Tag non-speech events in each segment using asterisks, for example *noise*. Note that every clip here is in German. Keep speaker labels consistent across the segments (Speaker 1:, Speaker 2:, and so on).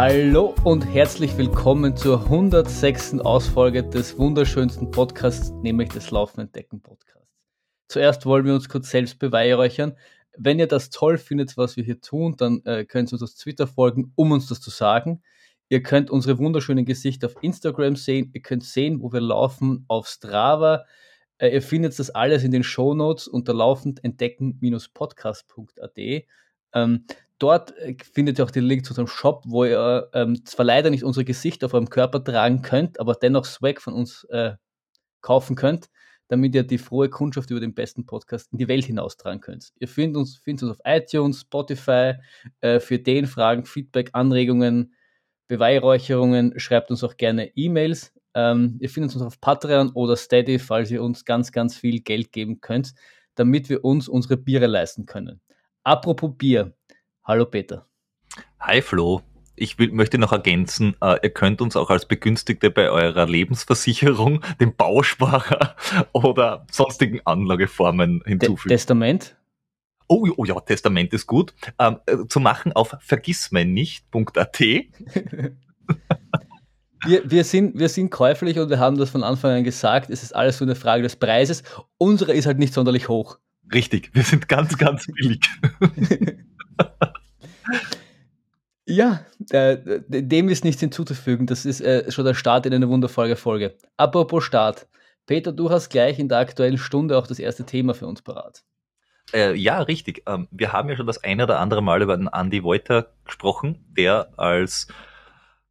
Speaker 1: Hallo und herzlich willkommen zur 106. Ausfolge des wunderschönsten Podcasts, nämlich des Laufen Entdecken Podcasts. Zuerst wollen wir uns kurz selbst beweihräuchern. Wenn ihr das toll findet, was wir hier tun, dann äh, könnt ihr uns auf Twitter folgen, um uns das zu sagen. Ihr könnt unsere wunderschönen Gesichter auf Instagram sehen. Ihr könnt sehen, wo wir laufen auf Strava. Äh, ihr findet das alles in den Show Notes unter laufend entdecken-podcast.at. Ähm, dort äh, findet ihr auch den Link zu unserem Shop, wo ihr ähm, zwar leider nicht unsere Gesichter auf eurem Körper tragen könnt, aber dennoch Swag von uns äh, kaufen könnt, damit ihr die frohe Kundschaft über den besten Podcast in die Welt hinaustragen könnt. Ihr findet uns, findet uns auf iTunes, Spotify, äh, für den Fragen, Feedback, Anregungen, Beweihräucherungen, schreibt uns auch gerne E-Mails. Ähm, ihr findet uns auf Patreon oder Steady, falls ihr uns ganz, ganz viel Geld geben könnt, damit wir uns unsere Biere leisten können. Apropos Bier. Hallo Peter.
Speaker 2: Hi Flo. Ich will, möchte noch ergänzen, äh, ihr könnt uns auch als Begünstigte bei eurer Lebensversicherung, dem Bausparer *laughs* oder sonstigen Anlageformen hinzufügen.
Speaker 1: Testament?
Speaker 2: Oh, oh, ja, Testament ist gut. Ähm, äh, zu machen auf vergissmeinnicht.at. *laughs*
Speaker 1: wir, wir, sind, wir sind käuflich und wir haben das von Anfang an gesagt, es ist alles so eine Frage des Preises. Unsere ist halt nicht sonderlich hoch.
Speaker 2: Richtig, wir sind ganz, ganz billig. *laughs*
Speaker 1: ja, äh, dem ist nichts hinzuzufügen. Das ist äh, schon der Start in eine wundervolle Folge. Apropos Start. Peter, du hast gleich in der aktuellen Stunde auch das erste Thema für uns parat.
Speaker 2: Äh, ja, richtig. Ähm, wir haben ja schon das eine oder andere Mal über den Andy Wolter gesprochen, der als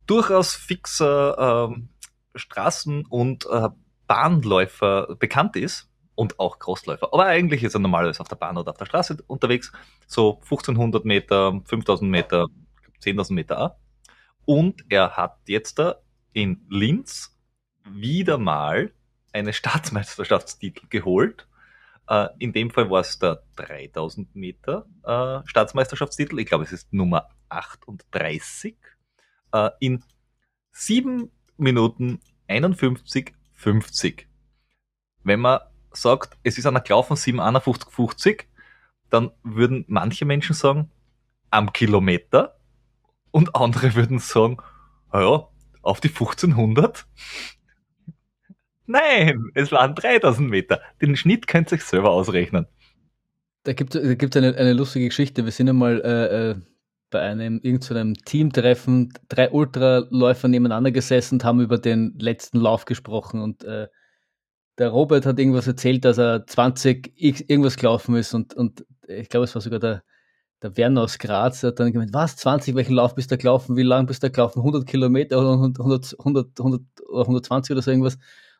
Speaker 2: durchaus fixer ähm, Straßen- und äh, Bahnläufer bekannt ist und auch Crossläufer. Aber eigentlich ist er normalerweise auf der Bahn oder auf der Straße unterwegs, so 1500 Meter, 5000 Meter, 10.000 Meter auch. Und er hat jetzt da in Linz wieder mal eine *laughs* Staatsmeisterschaftstitel geholt. Uh, in dem Fall war es der 3000 Meter uh, Staatsmeisterschaftstitel. Ich glaube, es ist Nummer 38. Uh, in 7 Minuten 51, 50. Wenn man sagt, es ist einer gelaufen 7,51,50, dann würden manche Menschen sagen, am Kilometer und andere würden sagen, ja, auf die 1500. Nein, es waren 3000 Meter. Den Schnitt könnt ihr euch selber ausrechnen.
Speaker 1: Da gibt es eine, eine lustige Geschichte. Wir sind einmal äh, äh, bei einem irgendeinem Teamtreffen, drei Ultraläufer nebeneinander gesessen und haben über den letzten Lauf gesprochen und äh, der Robert hat irgendwas erzählt, dass er 20 X irgendwas gelaufen ist und, und ich glaube, es war sogar der, der Werner aus Graz, der hat dann gemeint, was, 20, welchen Lauf bist du gelaufen, wie lang bist du gelaufen, 100 Kilometer oder 100, 100, 100 oder 120 oder so irgendwas?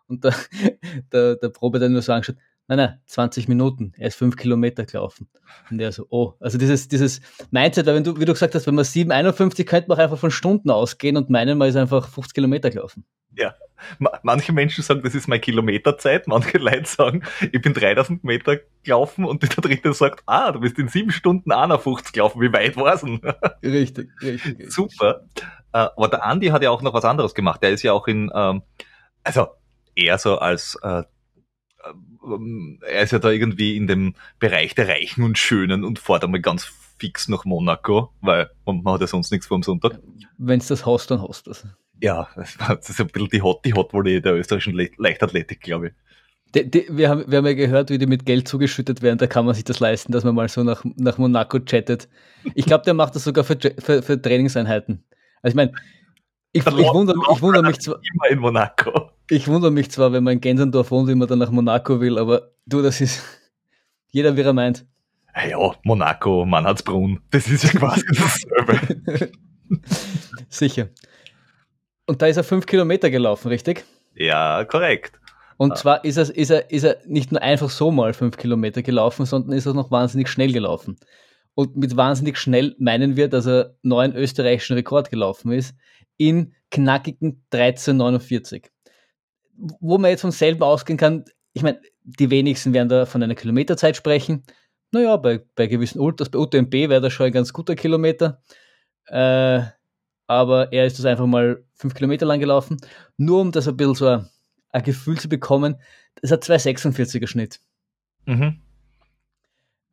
Speaker 1: Und der, *laughs* der, der Robert hat nur so angeschaut, nein, nein, 20 Minuten, er ist 5 Kilometer gelaufen. Und er so, oh, also dieses, dieses Mindset, wenn du, wie du gesagt hast, wenn man 7,51 könnte man auch einfach von Stunden ausgehen und meinen, man ist einfach 50 Kilometer gelaufen.
Speaker 2: Ja, manche Menschen sagen, das ist meine Kilometerzeit, manche Leute sagen, ich bin 3000 Meter gelaufen und der dritte sagt, ah, du bist in sieben Stunden 51 gelaufen, wie weit war's denn? *laughs*
Speaker 1: Richtig, richtig.
Speaker 2: Super. Äh, aber der Andi hat ja auch noch was anderes gemacht. Der ist ja auch in, ähm, also eher so als, äh, er ist ja da irgendwie in dem Bereich der Reichen und Schönen und fährt einmal ganz fix nach Monaco, weil man hat ja sonst nichts vor dem Sonntag.
Speaker 1: Wenn's das hast, dann hast du das.
Speaker 2: Ja, *laughs* das ist ein bisschen die Hot, die Hot-Volley der österreichischen Le Leichtathletik, glaube ich.
Speaker 1: Die, die, wir, haben, wir haben ja gehört, wie die mit Geld zugeschüttet werden, da kann man sich das leisten, dass man mal so nach, nach Monaco chattet. Ich glaube, der macht das sogar für, für, für Trainingseinheiten. Also ich meine, ich, ich, wundere, ich wundere mich zwar.
Speaker 2: Immer in Monaco.
Speaker 1: Ich wundere mich zwar, wenn man in Gensendorf wohnt, wie man dann nach Monaco will, aber du, das ist *laughs* jeder, wie er meint.
Speaker 2: Ja, Monaco, Mannhardsbrunn, das ist ja quasi *laughs* dasselbe.
Speaker 1: Sicher. Und da ist er fünf Kilometer gelaufen, richtig?
Speaker 2: Ja, korrekt.
Speaker 1: Und ah. zwar ist er, ist, er, ist er nicht nur einfach so mal fünf Kilometer gelaufen, sondern ist er noch wahnsinnig schnell gelaufen. Und mit wahnsinnig schnell meinen wir, dass er neuen österreichischen Rekord gelaufen ist in knackigen 13,49. Wo man jetzt vom selben ausgehen kann, ich meine, die wenigsten werden da von einer Kilometerzeit sprechen. Naja, bei, bei gewissen Ultras, bei UTMB wäre das schon ein ganz guter Kilometer. Äh, aber er ist das einfach mal fünf Kilometer lang gelaufen, nur um das ein bisschen so ein, ein Gefühl zu bekommen. Das hat 2,46er Schnitt.
Speaker 2: Mhm.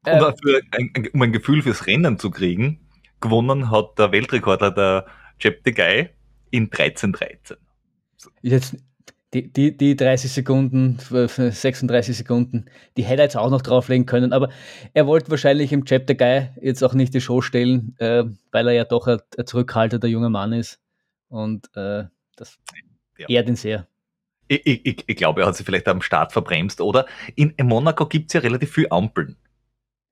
Speaker 2: Äh, dafür, ein, um ein Gefühl fürs Rennen zu kriegen, gewonnen hat der Weltrekordler der Cheptegei in 1313.
Speaker 1: Jetzt die, die, die 30 Sekunden, 36 Sekunden, die hätte er jetzt auch noch drauflegen können, aber er wollte wahrscheinlich im Chapter Guy jetzt auch nicht die Show stellen, äh, weil er ja doch ein, ein zurückhaltender junger Mann ist. Und äh, das ja. ehrt ihn sehr.
Speaker 2: Ich, ich, ich, glaube, er hat sich vielleicht am Start verbremst, oder? In, Monaco gibt es ja relativ viele Ampeln.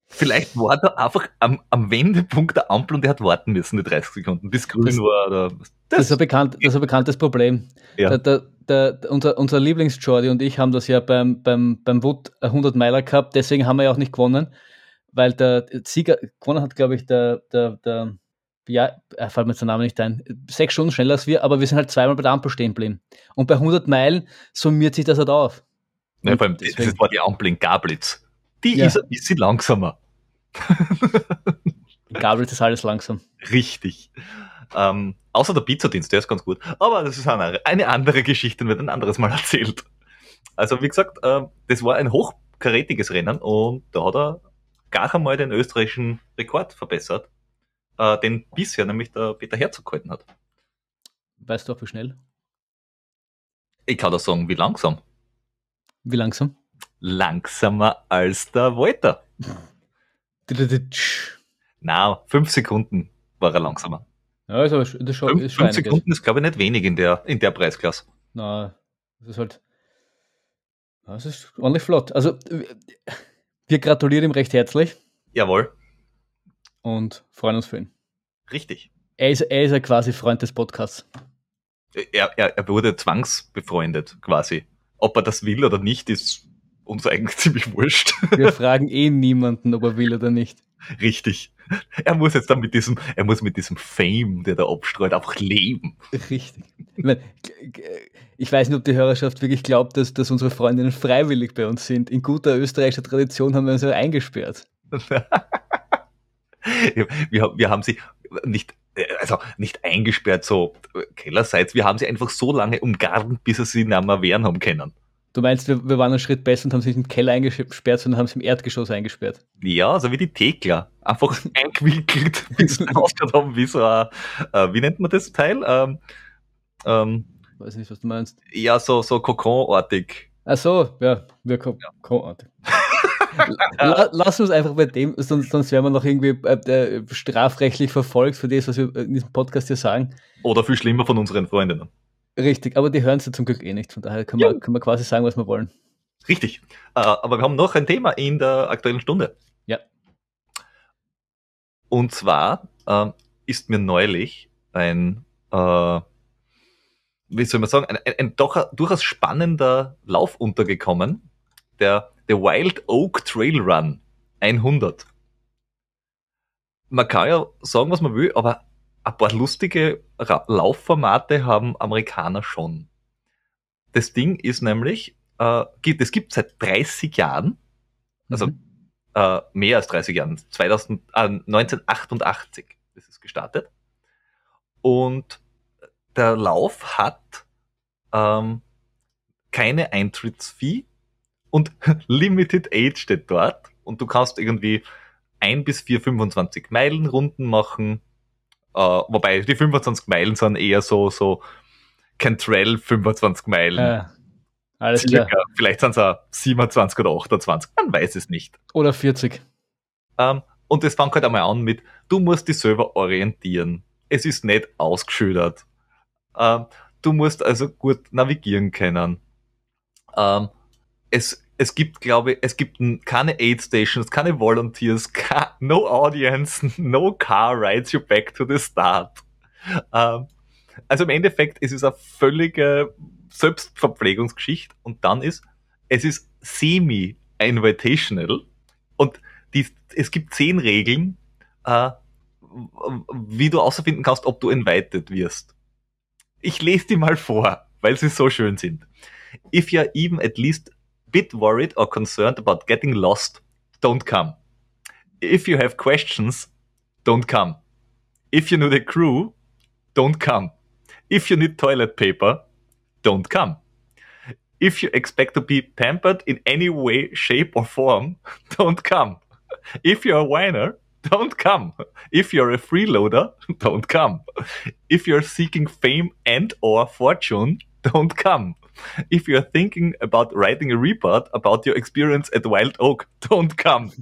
Speaker 2: Vielleicht *laughs* war er einfach am, am, Wendepunkt der Ampel und er hat warten müssen, die 30 Sekunden, bis grün das, war. Oder,
Speaker 1: das, das, ist ein bekannt, das ist ein bekanntes Problem. Ja. Der, der, der, unser, unser Lieblings-Jordi und ich haben das ja beim, beim, beim Wood 100 Meiler gehabt, deswegen haben wir ja auch nicht gewonnen, weil der Sieger gewonnen hat, glaube ich, der, der, der ja, er fällt mir jetzt der Name nicht ein, sechs Stunden schneller als wir, aber wir sind halt zweimal bei der Ampel stehen geblieben. Und bei 100 Meilen summiert sich das halt auf.
Speaker 2: Ja, vor allem, das war die Ampel in Gablitz. Die ja. ist ein bisschen langsamer.
Speaker 1: in Gablitz ist alles langsam.
Speaker 2: Richtig. Ähm, außer der Pizzadienst, der ist ganz gut. Aber das ist eine, eine andere Geschichte, wird ein anderes Mal *laughs* erzählt. Also wie gesagt, äh, das war ein hochkarätiges Rennen und da hat er gar einmal den österreichischen Rekord verbessert, äh, den bisher nämlich der Peter Herzog gehalten hat.
Speaker 1: Weißt du auch wie schnell?
Speaker 2: Ich kann das sagen, wie langsam.
Speaker 1: Wie langsam?
Speaker 2: Langsamer als der Walter. *laughs* Na, fünf Sekunden war er langsamer.
Speaker 1: Ja, also das ist schon,
Speaker 2: ist schon fünf Sekunden ist, glaube ich, nicht wenig in der, in der Preisklasse.
Speaker 1: Na, das ist halt. Das ist ordentlich flott. Also, wir gratulieren ihm recht herzlich.
Speaker 2: Jawohl.
Speaker 1: Und freuen uns für ihn.
Speaker 2: Richtig.
Speaker 1: Er ist, er ist ja quasi Freund des Podcasts.
Speaker 2: Er, er, er wurde zwangsbefreundet, quasi. Ob er das will oder nicht, ist uns eigentlich *laughs* ziemlich wurscht.
Speaker 1: Wir fragen eh niemanden, ob er will oder nicht.
Speaker 2: Richtig. Er muss jetzt dann mit diesem, er muss mit diesem Fame, der da abstreut, einfach leben.
Speaker 1: Richtig. Ich, meine, ich weiß nicht, ob die Hörerschaft wirklich glaubt, dass, dass unsere Freundinnen freiwillig bei uns sind. In guter österreichischer Tradition haben wir uns ja eingesperrt. *laughs*
Speaker 2: wir, wir haben sie nicht, also nicht eingesperrt, so kellerseits, wir haben sie einfach so lange umgarnt, bis sie sie nicht mehr wehren haben können.
Speaker 1: Du meinst, wir, wir waren einen Schritt besser und haben sich im Keller eingesperrt, sondern haben sie im Erdgeschoss eingesperrt.
Speaker 2: Ja, so wie die Thekler. Einfach *laughs* eingewickelt, bis sie *laughs* ausgeschaut haben, wie so ein, äh, wie nennt man das Teil? Ähm,
Speaker 1: ähm, Weiß nicht, was du meinst.
Speaker 2: Ja, so, so Kokonartig.
Speaker 1: Ach so, ja, wir Kokonartig. *laughs* Lass uns einfach bei dem, sonst, sonst werden wir noch irgendwie äh, äh, strafrechtlich verfolgt für das, was wir in diesem Podcast hier sagen.
Speaker 2: Oder viel schlimmer von unseren Freundinnen.
Speaker 1: Richtig, aber die hören ja zum Glück eh nicht. Von daher können, ja. wir, können wir quasi sagen, was wir wollen.
Speaker 2: Richtig. Uh, aber wir haben noch ein Thema in der aktuellen Stunde.
Speaker 1: Ja.
Speaker 2: Und zwar uh, ist mir neulich ein, uh, wie soll man sagen, ein, ein, ein doch durchaus spannender Lauf untergekommen. Der, der Wild Oak Trail Run 100. Man kann ja sagen, was man will, aber ein paar lustige Laufformate haben Amerikaner schon. Das Ding ist nämlich, äh, gibt, es gibt seit 30 Jahren, also mhm. äh, mehr als 30 Jahren, 2000, äh, 1988 ist es gestartet. Und der Lauf hat ähm, keine Eintrittsfee und *laughs* Limited Age steht dort. Und du kannst irgendwie ein bis vier 25 Meilen Runden machen Uh, wobei die 25 Meilen sind eher so, so Cantrell 25 Meilen. Ja,
Speaker 1: alles Circa. klar.
Speaker 2: Vielleicht sind es auch 27 oder 28, man weiß es nicht.
Speaker 1: Oder 40.
Speaker 2: Um, ähm, und es fängt halt einmal an mit, du musst dich selber orientieren. Es ist nicht ausgeschildert. Um, ähm, du musst also gut navigieren können. Um, ähm, es, es gibt, glaube ich, es gibt keine Aid Stations, keine Volunteers, no Audience, *laughs* no car rides you back to the start. Ähm, also im Endeffekt, es ist eine völlige Selbstverpflegungsgeschichte und dann ist, es ist semi-invitational und die, es gibt zehn Regeln, äh, wie du außerfinden kannst, ob du invited wirst. Ich lese die mal vor, weil sie so schön sind. If you're even at least bit worried or concerned about getting lost, don't come. If you have questions, don't come. If you know the crew, don't come. If you need toilet paper, don't come. If you expect to be pampered in any way, shape, or form, *laughs* don't come. If you're a whiner, don't come. If you're a freeloader, *laughs* don't come. If you're seeking fame and or fortune, don't come. *laughs* If you're thinking about writing a report about your experience at Wild Oak, *laughs* don't come.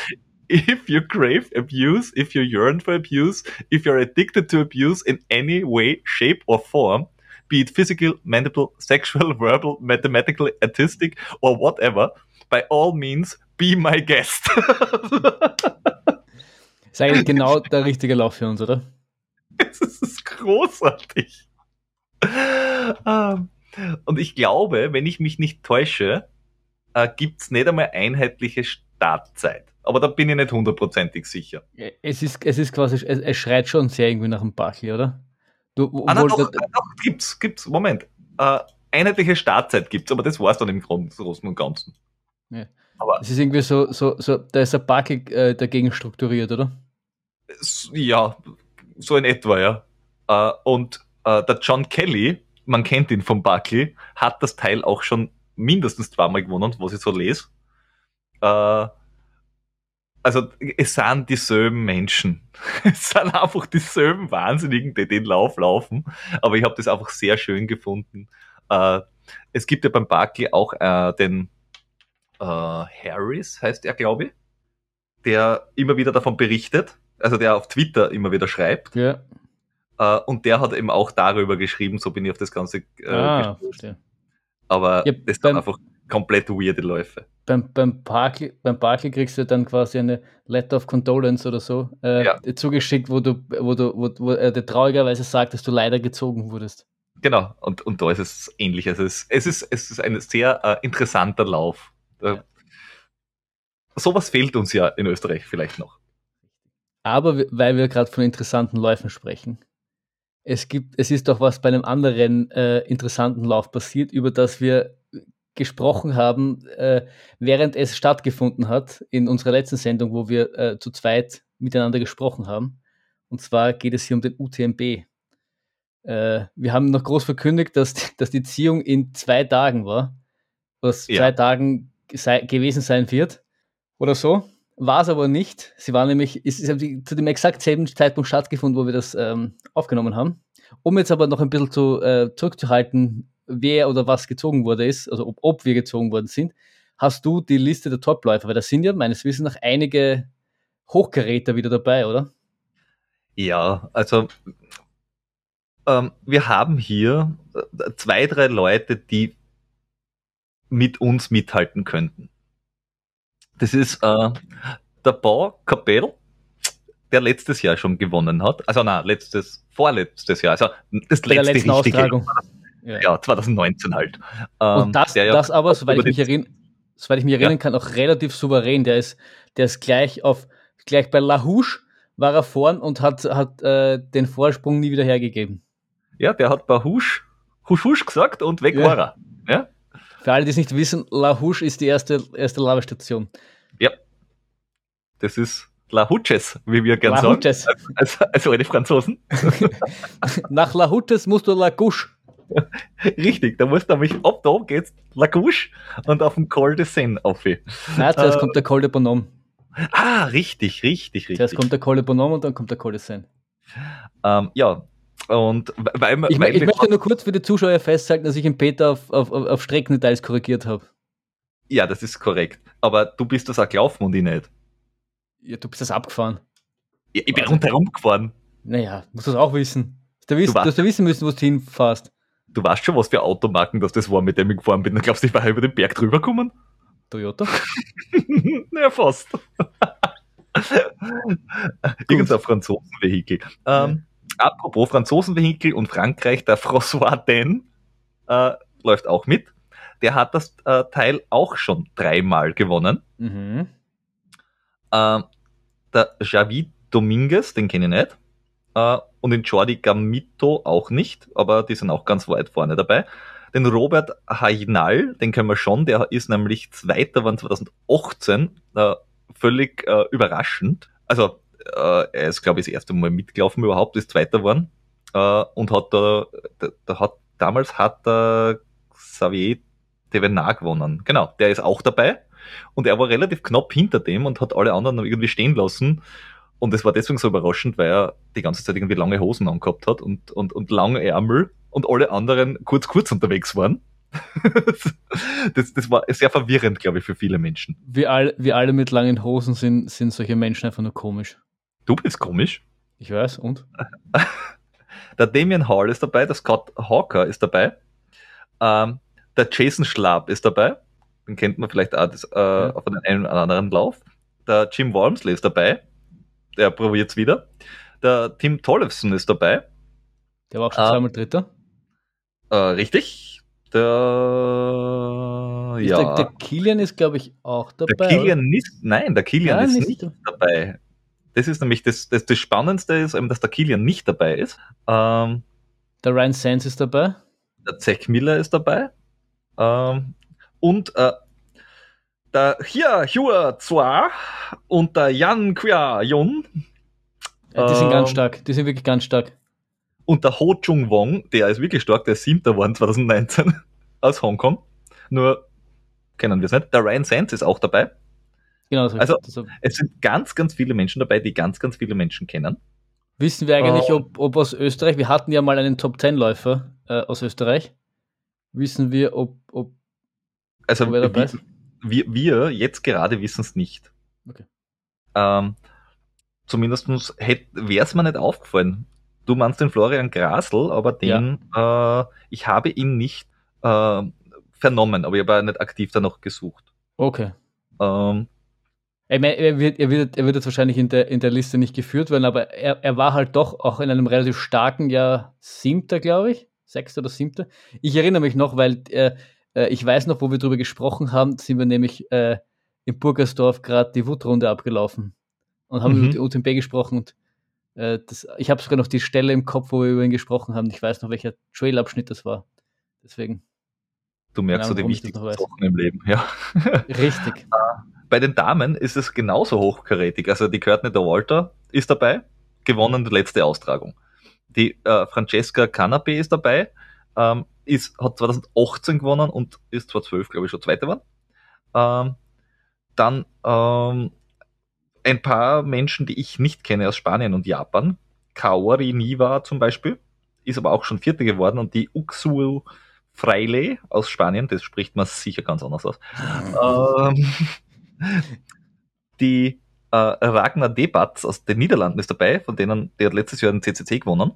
Speaker 2: *laughs* if you crave abuse, if you yearn for abuse, if you're addicted to abuse in any way, shape, or form, be it physical, mental, sexual, verbal, mathematical, artistic, or whatever, by all means, be my guest.
Speaker 1: ist eigentlich genau der richtige Lauf für uns, oder?
Speaker 2: Es ist großartig. Ähm, und ich glaube, wenn ich mich nicht täusche, äh, gibt es nicht einmal einheitliche Startzeit. Aber da bin ich nicht hundertprozentig sicher.
Speaker 1: Es ist, es ist quasi, es, es schreit schon sehr irgendwie nach einem Bachli, oder?
Speaker 2: Du, ah, nein, doch, doch, gibt's, gibt's, Moment. Äh, einheitliche Startzeit gibt's, aber das war's dann im Großen und Ganzen.
Speaker 1: Ja. Aber es ist irgendwie so, so, so, da ist ein Bucky äh, dagegen strukturiert, oder?
Speaker 2: Ja, so in etwa, ja. Äh, und äh, der John Kelly, man kennt ihn vom Buckley, hat das Teil auch schon mindestens zweimal gewonnen, was ich so lese. Äh, also es sind dieselben Menschen. *laughs* es sind einfach dieselben Wahnsinnigen, die den Lauf laufen. Aber ich habe das einfach sehr schön gefunden. Äh, es gibt ja beim Buckley auch äh, den äh, Harris, heißt er, glaube ich, der immer wieder davon berichtet, also der auf Twitter immer wieder schreibt.
Speaker 1: Ja.
Speaker 2: Äh, und der hat eben auch darüber geschrieben, so bin ich auf das Ganze
Speaker 1: äh, ah, verstehe.
Speaker 2: Aber ja, das sind einfach komplett weirde Läufe.
Speaker 1: Beim, beim, Barclay, beim Barclay kriegst du dann quasi eine Letter of Condolence oder so äh, ja. zugeschickt, wo du, wo du, wo, wo er dir traurigerweise sagt, dass du leider gezogen wurdest.
Speaker 2: Genau, und, und da ist es ähnlich. Also es, es, ist, es ist ein sehr äh, interessanter Lauf. Ja. Sowas fehlt uns ja in Österreich vielleicht noch.
Speaker 1: Aber weil wir gerade von interessanten Läufen sprechen, es gibt, es ist doch was bei einem anderen äh, interessanten Lauf passiert, über das wir gesprochen haben, äh, während es stattgefunden hat in unserer letzten Sendung, wo wir äh, zu zweit miteinander gesprochen haben. Und zwar geht es hier um den UTMB. Äh, wir haben noch groß verkündigt, dass, dass die Ziehung in zwei Tagen war, was ja. zwei Tagen sei, gewesen sein wird oder so. War es aber nicht. Sie war nämlich, es ist zu dem exakt selben Zeitpunkt stattgefunden, wo wir das ähm, aufgenommen haben. Um jetzt aber noch ein bisschen zu, äh, zurückzuhalten, wer oder was gezogen wurde ist, also ob, ob wir gezogen worden sind, hast du die Liste der Topläufer, weil da sind ja meines Wissens noch einige Hochgeräte wieder dabei, oder?
Speaker 2: Ja, also ähm, wir haben hier äh, zwei, drei Leute, die mit uns mithalten könnten. Das ist äh, der Bau Capell, der letztes Jahr schon gewonnen hat. Also na, letztes, vorletztes Jahr. Also das
Speaker 1: Bei letzte richtige Austragung.
Speaker 2: Ja. ja, 2019 halt.
Speaker 1: Ähm, Und das, ja das aber, soweit ich mich, erinn, soweit ich mich erinnern ja. kann, auch relativ souverän. Der ist, der ist gleich auf, gleich bei La Houche war er vorn und hat, hat äh, den Vorsprung nie wieder hergegeben.
Speaker 2: Ja, der hat bei Husch, Husch, Husch gesagt und weg war er.
Speaker 1: Für alle, die es nicht wissen, La Houche ist die erste, erste Lavastation.
Speaker 2: Ja. Das ist La Huches, wie wir gerne sagen. Huches. Also, also eine Franzosen. *laughs* *laughs*
Speaker 1: Nach La Huches musst du La Gouche.
Speaker 2: Richtig, da musst du nämlich ab da geht's La Gouche und auf dem Col de Seine auf. Nein,
Speaker 1: zuerst äh, kommt der Col de Bonhomme.
Speaker 2: Ah, richtig, richtig, richtig.
Speaker 1: Zuerst kommt der Col de Bonhomme und dann kommt der Col de Seine.
Speaker 2: Ähm, ja, und weil,
Speaker 1: ich,
Speaker 2: weil
Speaker 1: ich möchte nur kurz für die Zuschauer festhalten, dass ich den Peter auf, auf, auf Streckendetails korrigiert habe.
Speaker 2: Ja, das ist korrekt. Aber du bist das auch gelaufen und ich nicht.
Speaker 1: Ja, du bist das abgefahren.
Speaker 2: Ja, ich bin also, rundherum gefahren.
Speaker 1: Naja, musst du das auch wissen. Du, wissen, du, weißt, du wissen müssen, wo du hinfährst.
Speaker 2: Du weißt schon, was für Automarken das, das war, mit dem ich gefahren bin. Dann glaubst du, ich war über den Berg drüber gekommen?
Speaker 1: Toyota? *laughs*
Speaker 2: naja, fast. *laughs* Irgendein Franzosenvehikel. Ähm, apropos Franzosenvehikel und Frankreich, der François Den äh, läuft auch mit. Der hat das äh, Teil auch schon dreimal gewonnen. Mhm. Äh, der Javi Dominguez, den kenne ich nicht. Äh, und den Jordi Gamito auch nicht, aber die sind auch ganz weit vorne dabei. Den Robert Hainal, den kennen wir schon, der ist nämlich Zweiter, waren 2018, äh, völlig äh, überraschend. Also er ist, glaube ich, das erste Mal mitgelaufen überhaupt, ist Zweiter geworden äh, und hat da, da, da, hat, damals hat der Xavier Devenard gewonnen. Genau, der ist auch dabei und er war relativ knapp hinter dem und hat alle anderen irgendwie stehen lassen Und es war deswegen so überraschend, weil er die ganze Zeit irgendwie lange Hosen angehabt hat und, und, und lange Ärmel und alle anderen kurz, kurz unterwegs waren. *laughs* das, das war sehr verwirrend, glaube ich, für viele Menschen.
Speaker 1: Wir, all, wir alle mit langen Hosen sind, sind solche Menschen einfach nur komisch.
Speaker 2: Du bist komisch.
Speaker 1: Ich weiß, und? *laughs*
Speaker 2: der Damien Hall ist dabei, der Scott Hawker ist dabei, ähm, der Jason Schlapp ist dabei, den kennt man vielleicht auch das, äh, ja. auf den einen oder anderen Lauf. Der Jim Walmsley ist dabei, der probiert es wieder. Der Tim Tollefson ist dabei.
Speaker 1: Der war auch schon äh, zweimal Dritter.
Speaker 2: Äh, richtig. Der,
Speaker 1: ja. Der, der Kilian ist, glaube ich, auch dabei.
Speaker 2: Der Kilian ist, nein, der Kilian nein, ist nicht, nicht dabei. Das ist nämlich das, das, das Spannendste, ist eben, dass der Kilian nicht dabei ist. Ähm,
Speaker 1: der Ryan Sands ist dabei.
Speaker 2: Der Zack Miller ist dabei. Ähm, und äh, der Hia Hua Zwa und der Yan Kwia Yun.
Speaker 1: Ja, die sind ähm, ganz stark, die sind wirklich ganz stark.
Speaker 2: Und der Ho Chung Wong, der ist wirklich stark, der ist siebter geworden 2019 *laughs* aus Hongkong. Nur kennen wir es nicht. Der Ryan Sands ist auch dabei. Genau, so also so. es sind ganz, ganz viele Menschen dabei, die ganz, ganz viele Menschen kennen.
Speaker 1: Wissen wir eigentlich, uh, ob, ob aus Österreich, wir hatten ja mal einen Top-10-Läufer äh, aus Österreich. Wissen wir, ob, ob
Speaker 2: also wer dabei ist? Wir, wir jetzt gerade wissen es nicht. Okay. Ähm, zumindest wäre es mir nicht aufgefallen. Du meinst den Florian Grasl, aber den, ja. äh, ich habe ihn nicht äh, vernommen, aber ich habe nicht aktiv danach gesucht.
Speaker 1: Okay. Ähm, ich meine, er, wird, er, wird, er wird jetzt wahrscheinlich in der, in der Liste nicht geführt werden, aber er, er war halt doch auch in einem relativ starken Jahr siebter, glaube ich. Sechster oder siebter. Ich erinnere mich noch, weil äh, äh, ich weiß noch, wo wir darüber gesprochen haben, sind wir nämlich äh, in Burgersdorf gerade die Wutrunde abgelaufen und haben mhm. über die UTMB gesprochen und äh, das, ich habe sogar noch die Stelle im Kopf, wo wir über ihn gesprochen haben. Ich weiß noch, welcher Trailabschnitt das war. Deswegen.
Speaker 2: Du merkst so die wichtigsten Sachen im Leben, ja.
Speaker 1: Richtig. *laughs*
Speaker 2: Ah, bei den Damen ist es genauso hochkarätig. Also die Courtney de Walter ist dabei, gewonnen die letzte Austragung. Die äh, Francesca Canapé ist dabei, ähm, ist, hat 2018 gewonnen und ist 2012, glaube ich, schon Zweite geworden. Ähm, dann ähm, ein paar Menschen, die ich nicht kenne aus Spanien und Japan. Kaori Niva zum Beispiel, ist aber auch schon Vierte geworden und die Uxu Freile aus Spanien, das spricht man sicher ganz anders aus. ähm, die äh, Ragnar Debatz aus den Niederlanden ist dabei, von denen, der hat letztes Jahr den CCC gewonnen.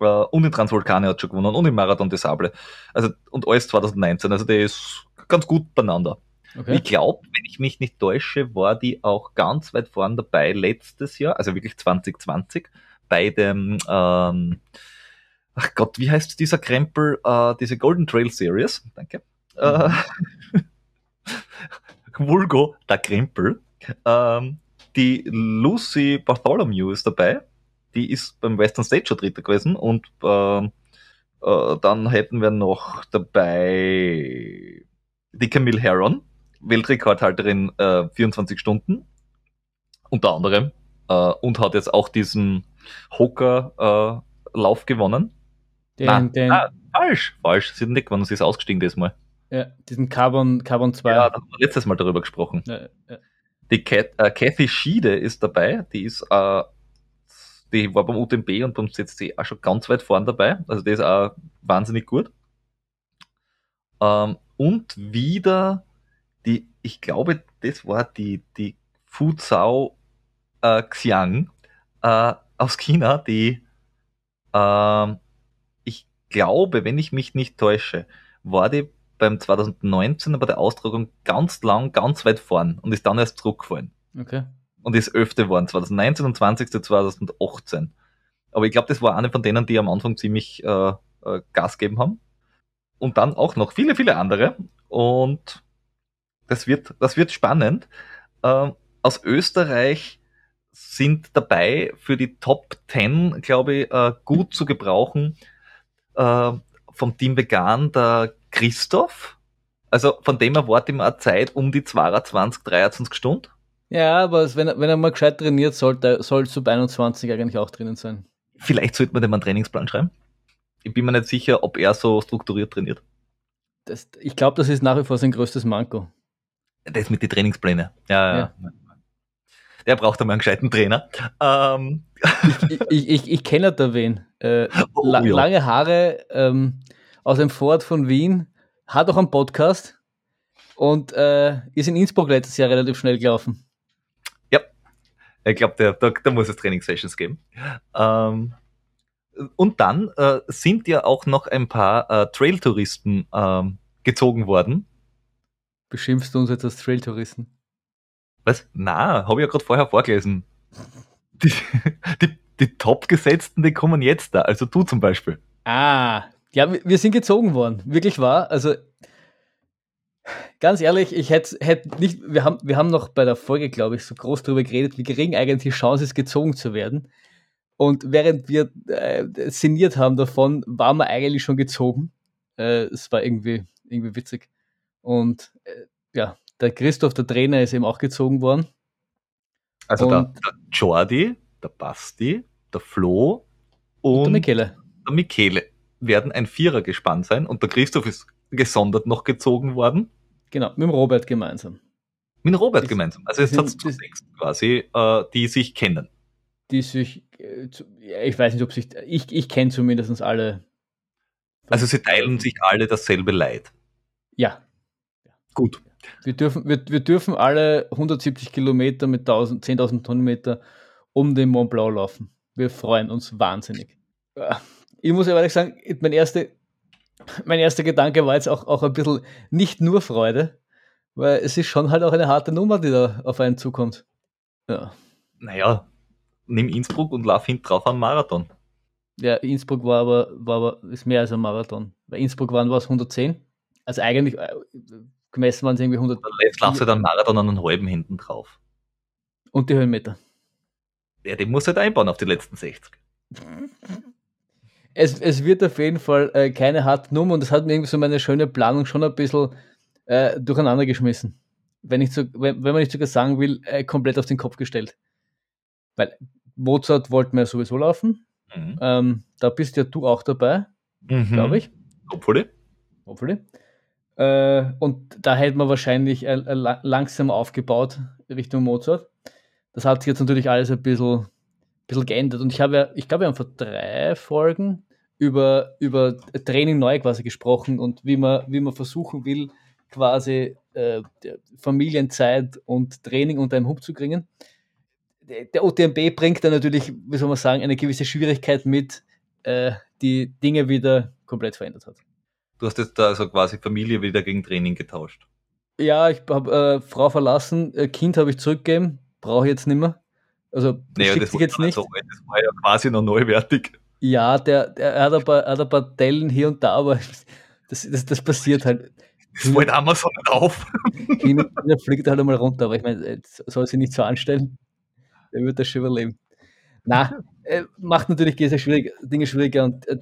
Speaker 2: Äh, und in Transvulkane hat schon gewonnen und im Marathon des Sable. Also, und alles 2019. Also der ist ganz gut beieinander. Okay. Ich glaube, wenn ich mich nicht täusche, war die auch ganz weit vorn dabei letztes Jahr, also wirklich 2020, bei dem, ähm, ach Gott, wie heißt dieser Krempel, äh, diese Golden Trail Series, danke. Äh, mhm. *laughs* Vulgo, der Krempel. Ähm, die Lucy Bartholomew ist dabei. Die ist beim Western State schon Dritter gewesen. Und äh, äh, dann hätten wir noch dabei die Camille Heron, Weltrekordhalterin äh, 24 Stunden, unter anderem. Äh, und hat jetzt auch diesen Hocker-Lauf äh, gewonnen.
Speaker 1: Den, Nein, den,
Speaker 2: ah, falsch, falsch. Sie hat nicht gewonnen, sie ist ausgestiegen diesmal.
Speaker 1: Ja, diesen Carbon, Carbon 2.
Speaker 2: Ja, da haben wir letztes Mal darüber gesprochen. Ja, ja. Die Kat, äh, Kathy Schiede ist dabei, die ist, äh, die war beim UTMB und beim CCC auch schon ganz weit vorn dabei. Also die ist auch wahnsinnig gut. Ähm, und wieder die, ich glaube, das war die, die Fuzhou äh, Xiang äh, aus China, die, äh, ich glaube, wenn ich mich nicht täusche, war die beim 2019 bei der Austragung ganz lang, ganz weit vorn und ist dann erst zurückgefallen.
Speaker 1: Okay.
Speaker 2: Und ist öfter geworden, 2019 und 20. 2018. Aber ich glaube, das war eine von denen, die am Anfang ziemlich äh, äh, Gas geben haben. Und dann auch noch viele, viele andere. Und das wird, das wird spannend. Ähm, aus Österreich sind dabei für die Top 10, glaube ich, äh, gut zu gebrauchen. Äh, vom Team Vegan der Christoph. Also von dem erwarte ich mir eine Zeit um die 22, 23 Stunden.
Speaker 1: Ja, aber wenn, wenn er mal gescheit trainiert, sollte, soll Sub 21 eigentlich auch drinnen sein.
Speaker 2: Vielleicht sollte man dem einen Trainingsplan schreiben. Ich bin mir nicht sicher, ob er so strukturiert trainiert.
Speaker 1: Das, ich glaube, das ist nach wie vor sein größtes Manko.
Speaker 2: Das mit den Trainingsplänen. Ja, ja. ja. Der braucht einmal einen gescheiten Trainer. Ähm.
Speaker 1: Ich, ich, ich, ich kenne da wen. Äh, *laughs* oh, la ja. Lange Haare ähm, aus dem Vorort von Wien, hat auch einen Podcast und äh, ist in Innsbruck letztes Jahr relativ schnell gelaufen.
Speaker 2: Ja, ich glaube, da, da, muss es Trainingssessions geben. Ähm, und dann äh, sind ja auch noch ein paar äh, Trail-Touristen ähm, gezogen worden.
Speaker 1: Beschimpfst du uns jetzt als Trail-Touristen?
Speaker 2: Was? Na, habe ich ja gerade vorher vorgelesen. Die, die, die Top-Gesetzten, die kommen jetzt da. Also du zum Beispiel.
Speaker 1: Ah, ja, wir sind gezogen worden. Wirklich wahr. Also ganz ehrlich, ich hätte hätt nicht, wir haben, wir haben noch bei der Folge, glaube ich, so groß darüber geredet, wie gering eigentlich die Chance ist, gezogen zu werden. Und während wir äh, sinniert haben davon, waren wir eigentlich schon gezogen. Äh, es war irgendwie, irgendwie witzig. Und äh, ja, der Christoph, der Trainer, ist eben auch gezogen worden.
Speaker 2: Also der, der Jordi, der Basti, der Flo und, und der
Speaker 1: Michele.
Speaker 2: Der Michele werden ein Vierer gespannt sein und der Christoph ist gesondert noch gezogen worden.
Speaker 1: Genau, mit dem Robert gemeinsam.
Speaker 2: Mit dem Robert das, gemeinsam. Also jetzt hat es quasi, äh, die sich kennen.
Speaker 1: Die sich, äh, ich weiß nicht, ob sich, ich, ich kenne zumindest alle.
Speaker 2: Also sie teilen sich alle dasselbe Leid.
Speaker 1: Ja.
Speaker 2: Gut.
Speaker 1: Wir dürfen, wir, wir dürfen alle 170 Kilometer mit 10.000 Tonnenmeter um den Mont Blanc laufen. Wir freuen uns wahnsinnig. Ich muss ehrlich sagen, mein erster, mein erster Gedanke war jetzt auch, auch ein bisschen nicht nur Freude, weil es ist schon halt auch eine harte Nummer, die da auf einen zukommt.
Speaker 2: Ja. Naja, nimm Innsbruck und lauf hinten drauf am Marathon.
Speaker 1: Ja, Innsbruck war aber, war aber ist mehr als ein Marathon. Bei Innsbruck waren es 110. Also eigentlich äh, gemessen waren es irgendwie 100.
Speaker 2: Jetzt laufst du dann Marathon an einen halben hinten drauf.
Speaker 1: Und die Höhenmeter.
Speaker 2: Ja, den musst du halt einbauen auf die letzten 60. *laughs*
Speaker 1: Es, es wird auf jeden Fall äh, keine harte Nummer und das hat mir irgendwie so meine schöne Planung schon ein bisschen äh, durcheinander geschmissen. Wenn, ich zu, wenn, wenn man nicht sogar sagen will, äh, komplett auf den Kopf gestellt. Weil Mozart wollten wir sowieso laufen. Mhm. Ähm, da bist ja du auch dabei, mhm. glaube ich.
Speaker 2: Hopefully.
Speaker 1: Hopefully. Äh, und da hätte man wahrscheinlich äh langsam aufgebaut Richtung Mozart. Das hat sich jetzt natürlich alles ein bisschen, bisschen geändert. Und ich habe ja, ich glaube, wir haben vor drei Folgen über, über Training neu quasi gesprochen und wie man, wie man versuchen will, quasi äh, Familienzeit und Training unter einen Hub zu kriegen. Der OTMB bringt dann natürlich, wie soll man sagen, eine gewisse Schwierigkeit mit, äh, die Dinge wieder komplett verändert hat.
Speaker 2: Du hast jetzt da also quasi Familie wieder gegen Training getauscht.
Speaker 1: Ja, ich habe äh, Frau verlassen, äh, Kind habe ich zurückgegeben, brauche ich jetzt nicht mehr. Also
Speaker 2: naja, schickt sich jetzt nicht. So, das war ja quasi noch neuwertig.
Speaker 1: Ja, der, der hat, ein paar, hat ein paar Dellen hier und da, aber das, das, das passiert halt.
Speaker 2: Das wollte Amazon nicht auf.
Speaker 1: China fliegt halt einmal runter, aber ich meine, soll sie nicht so anstellen. Er wird das schon überleben. Na, äh, macht natürlich sehr schwierig, Dinge schwieriger und äh,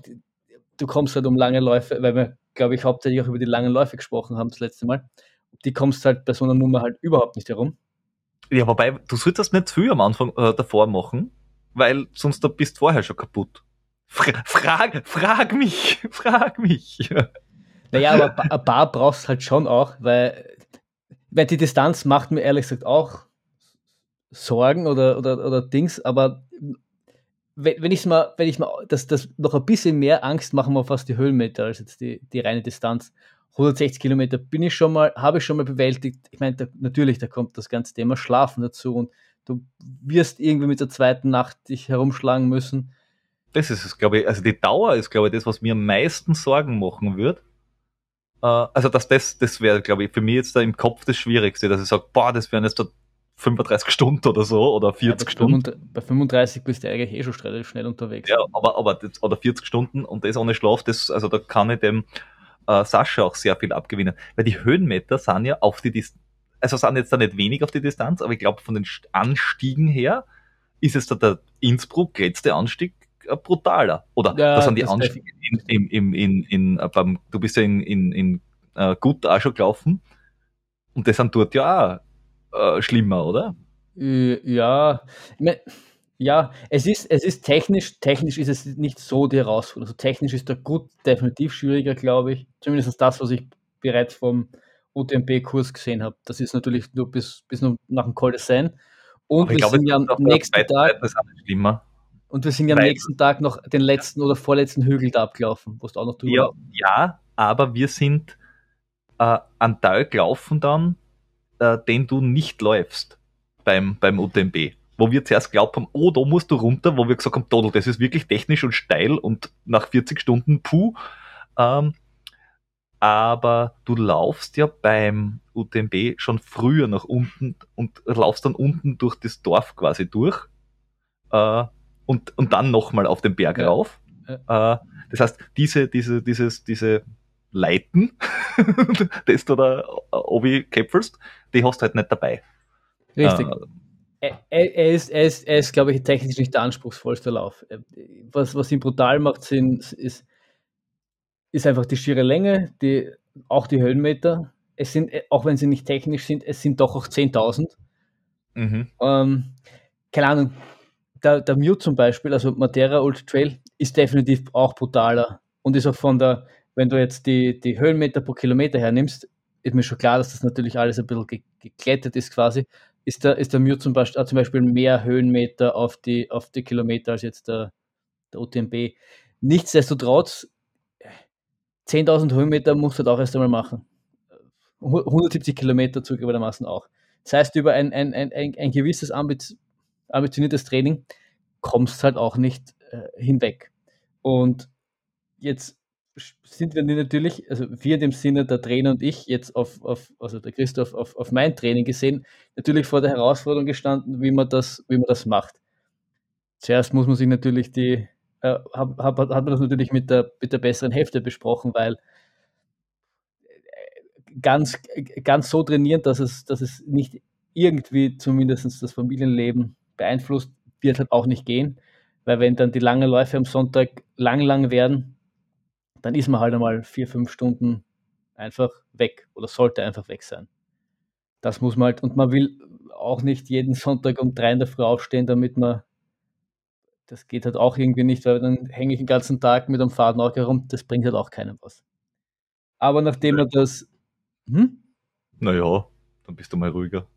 Speaker 1: du kommst halt um lange Läufe, weil wir, glaube ich, hauptsächlich auch über die langen Läufe gesprochen haben das letzte Mal. Die kommst halt bei so einer Nummer halt überhaupt nicht herum.
Speaker 2: Ja, wobei, du solltest das nicht früh am Anfang äh, davor machen, weil sonst du bist vorher schon kaputt. Fra frag, frag mich, *laughs* frag mich.
Speaker 1: Naja, aber ein paar brauchst halt schon auch, weil, weil die Distanz macht mir ehrlich gesagt auch Sorgen oder, oder, oder Dings, aber wenn, wenn ich mal, wenn ich mal das, das noch ein bisschen mehr Angst machen wir fast die Höhenmeter als jetzt die, die reine Distanz. 160 Kilometer bin ich schon mal, habe ich schon mal bewältigt. Ich meine, da, natürlich, da kommt das ganze Thema Schlafen dazu und du wirst irgendwie mit der zweiten Nacht dich herumschlagen müssen.
Speaker 2: Das ist es, glaube ich. Also die Dauer ist, glaube ich, das, was mir am meisten Sorgen machen wird. Äh, also dass das, das wäre, glaube ich, für mich jetzt da im Kopf das Schwierigste, dass ich sage, boah, das wären jetzt da 35 Stunden oder so oder 40 ja, Stunden.
Speaker 1: bei 35 bist du eigentlich eh schon relativ schnell unterwegs.
Speaker 2: Ja, aber, aber das, oder 40 Stunden und das ohne Schlaf, das, also da kann ich dem äh, Sascha auch sehr viel abgewinnen. Weil die Höhenmeter sind ja auf die Distanz, also sind jetzt da nicht wenig auf die Distanz, aber ich glaube von den Anstiegen her ist es da der Innsbruck letzte Anstieg äh, brutaler. Oder ja, das sind die Anstiege in, in, in, in, in, äh, beim, du bist ja in, in, in uh, Gut auch schon gelaufen und das sind dort ja auch äh, schlimmer, oder?
Speaker 1: Ja, ja, es ist, es ist technisch, technisch ist es nicht so die Herausforderung. Also technisch ist der Gut definitiv schwieriger, glaube ich. Zumindest das, was ich bereits vom UTMB-Kurs gesehen habe. Das ist natürlich nur bis, bis nach dem Col de Seine. Und wir
Speaker 2: glaube,
Speaker 1: sind ja am nächsten Tag.
Speaker 2: Ist schlimmer.
Speaker 1: Und wir sind ja am nächsten Tag noch den letzten oder vorletzten Hügel da abgelaufen, wo es auch noch
Speaker 2: drüber ja, ja, aber wir sind äh, an Teil gelaufen dann, äh, den du nicht läufst beim, beim UTMB. Wo wir zuerst glaubt haben, oh, da musst du runter, wo wir gesagt haben, Dodel, das ist wirklich technisch und steil und nach 40 Stunden, puh. Ähm, aber du laufst ja beim UTMB schon früher nach unten und laufst dann unten durch das Dorf quasi durch. Äh, und, und dann nochmal auf den Berg ja. rauf. Ja. Äh, das heißt, diese, diese, dieses, diese Leiten, *laughs* das du da obi käpfelst, die hast du halt nicht dabei.
Speaker 1: Richtig. Äh, er, er, ist, er, ist, er ist, glaube ich, technisch nicht der anspruchsvollste Lauf. Äh, was, was ihn brutal macht, sind, ist, ist einfach die schiere Länge, die, auch die Höhenmeter. Es sind, äh, auch wenn sie nicht technisch sind, es sind doch auch 10.000. Mhm. Ähm, keine Ahnung, der, der Mute zum Beispiel, also Matera Ultra Trail, ist definitiv auch brutaler und ist auch von der, wenn du jetzt die, die Höhenmeter pro Kilometer hernimmst, ist mir schon klar, dass das natürlich alles ein bisschen geklettet ist quasi, ist der, ist der Mute zum Beispiel, zum Beispiel mehr Höhenmeter auf die, auf die Kilometer als jetzt der, der UTMB. Nichtsdestotrotz, 10.000 Höhenmeter musst du halt auch erst einmal machen. 170 Kilometer zugegebenermaßen auch. Das heißt, über ein, ein, ein, ein, gewisses Ambition, ambitioniertes Training, kommst halt auch nicht äh, hinweg. Und jetzt sind wir natürlich, also wir in dem Sinne, der Trainer und ich, jetzt auf, auf also der Christoph auf, auf mein Training gesehen, natürlich vor der Herausforderung gestanden, wie man das, wie man das macht. Zuerst muss man sich natürlich die, äh, hab, hab, hat man das natürlich mit der, mit der besseren Hälfte besprochen, weil äh, ganz, ganz so trainieren, dass es, dass es nicht irgendwie zumindest das Familienleben beeinflusst, wird halt auch nicht gehen, weil wenn dann die langen Läufe am Sonntag lang, lang werden, dann ist man halt einmal vier, fünf Stunden einfach weg oder sollte einfach weg sein. Das muss man halt, und man will auch nicht jeden *laughs* Sonntag um drei in der Früh aufstehen, damit man, das geht halt auch irgendwie nicht, weil dann hänge ich den ganzen Tag mit einem Faden auch herum, das bringt halt auch keinem was. Aber nachdem man das,
Speaker 2: hm? Naja, dann bist du mal ruhiger.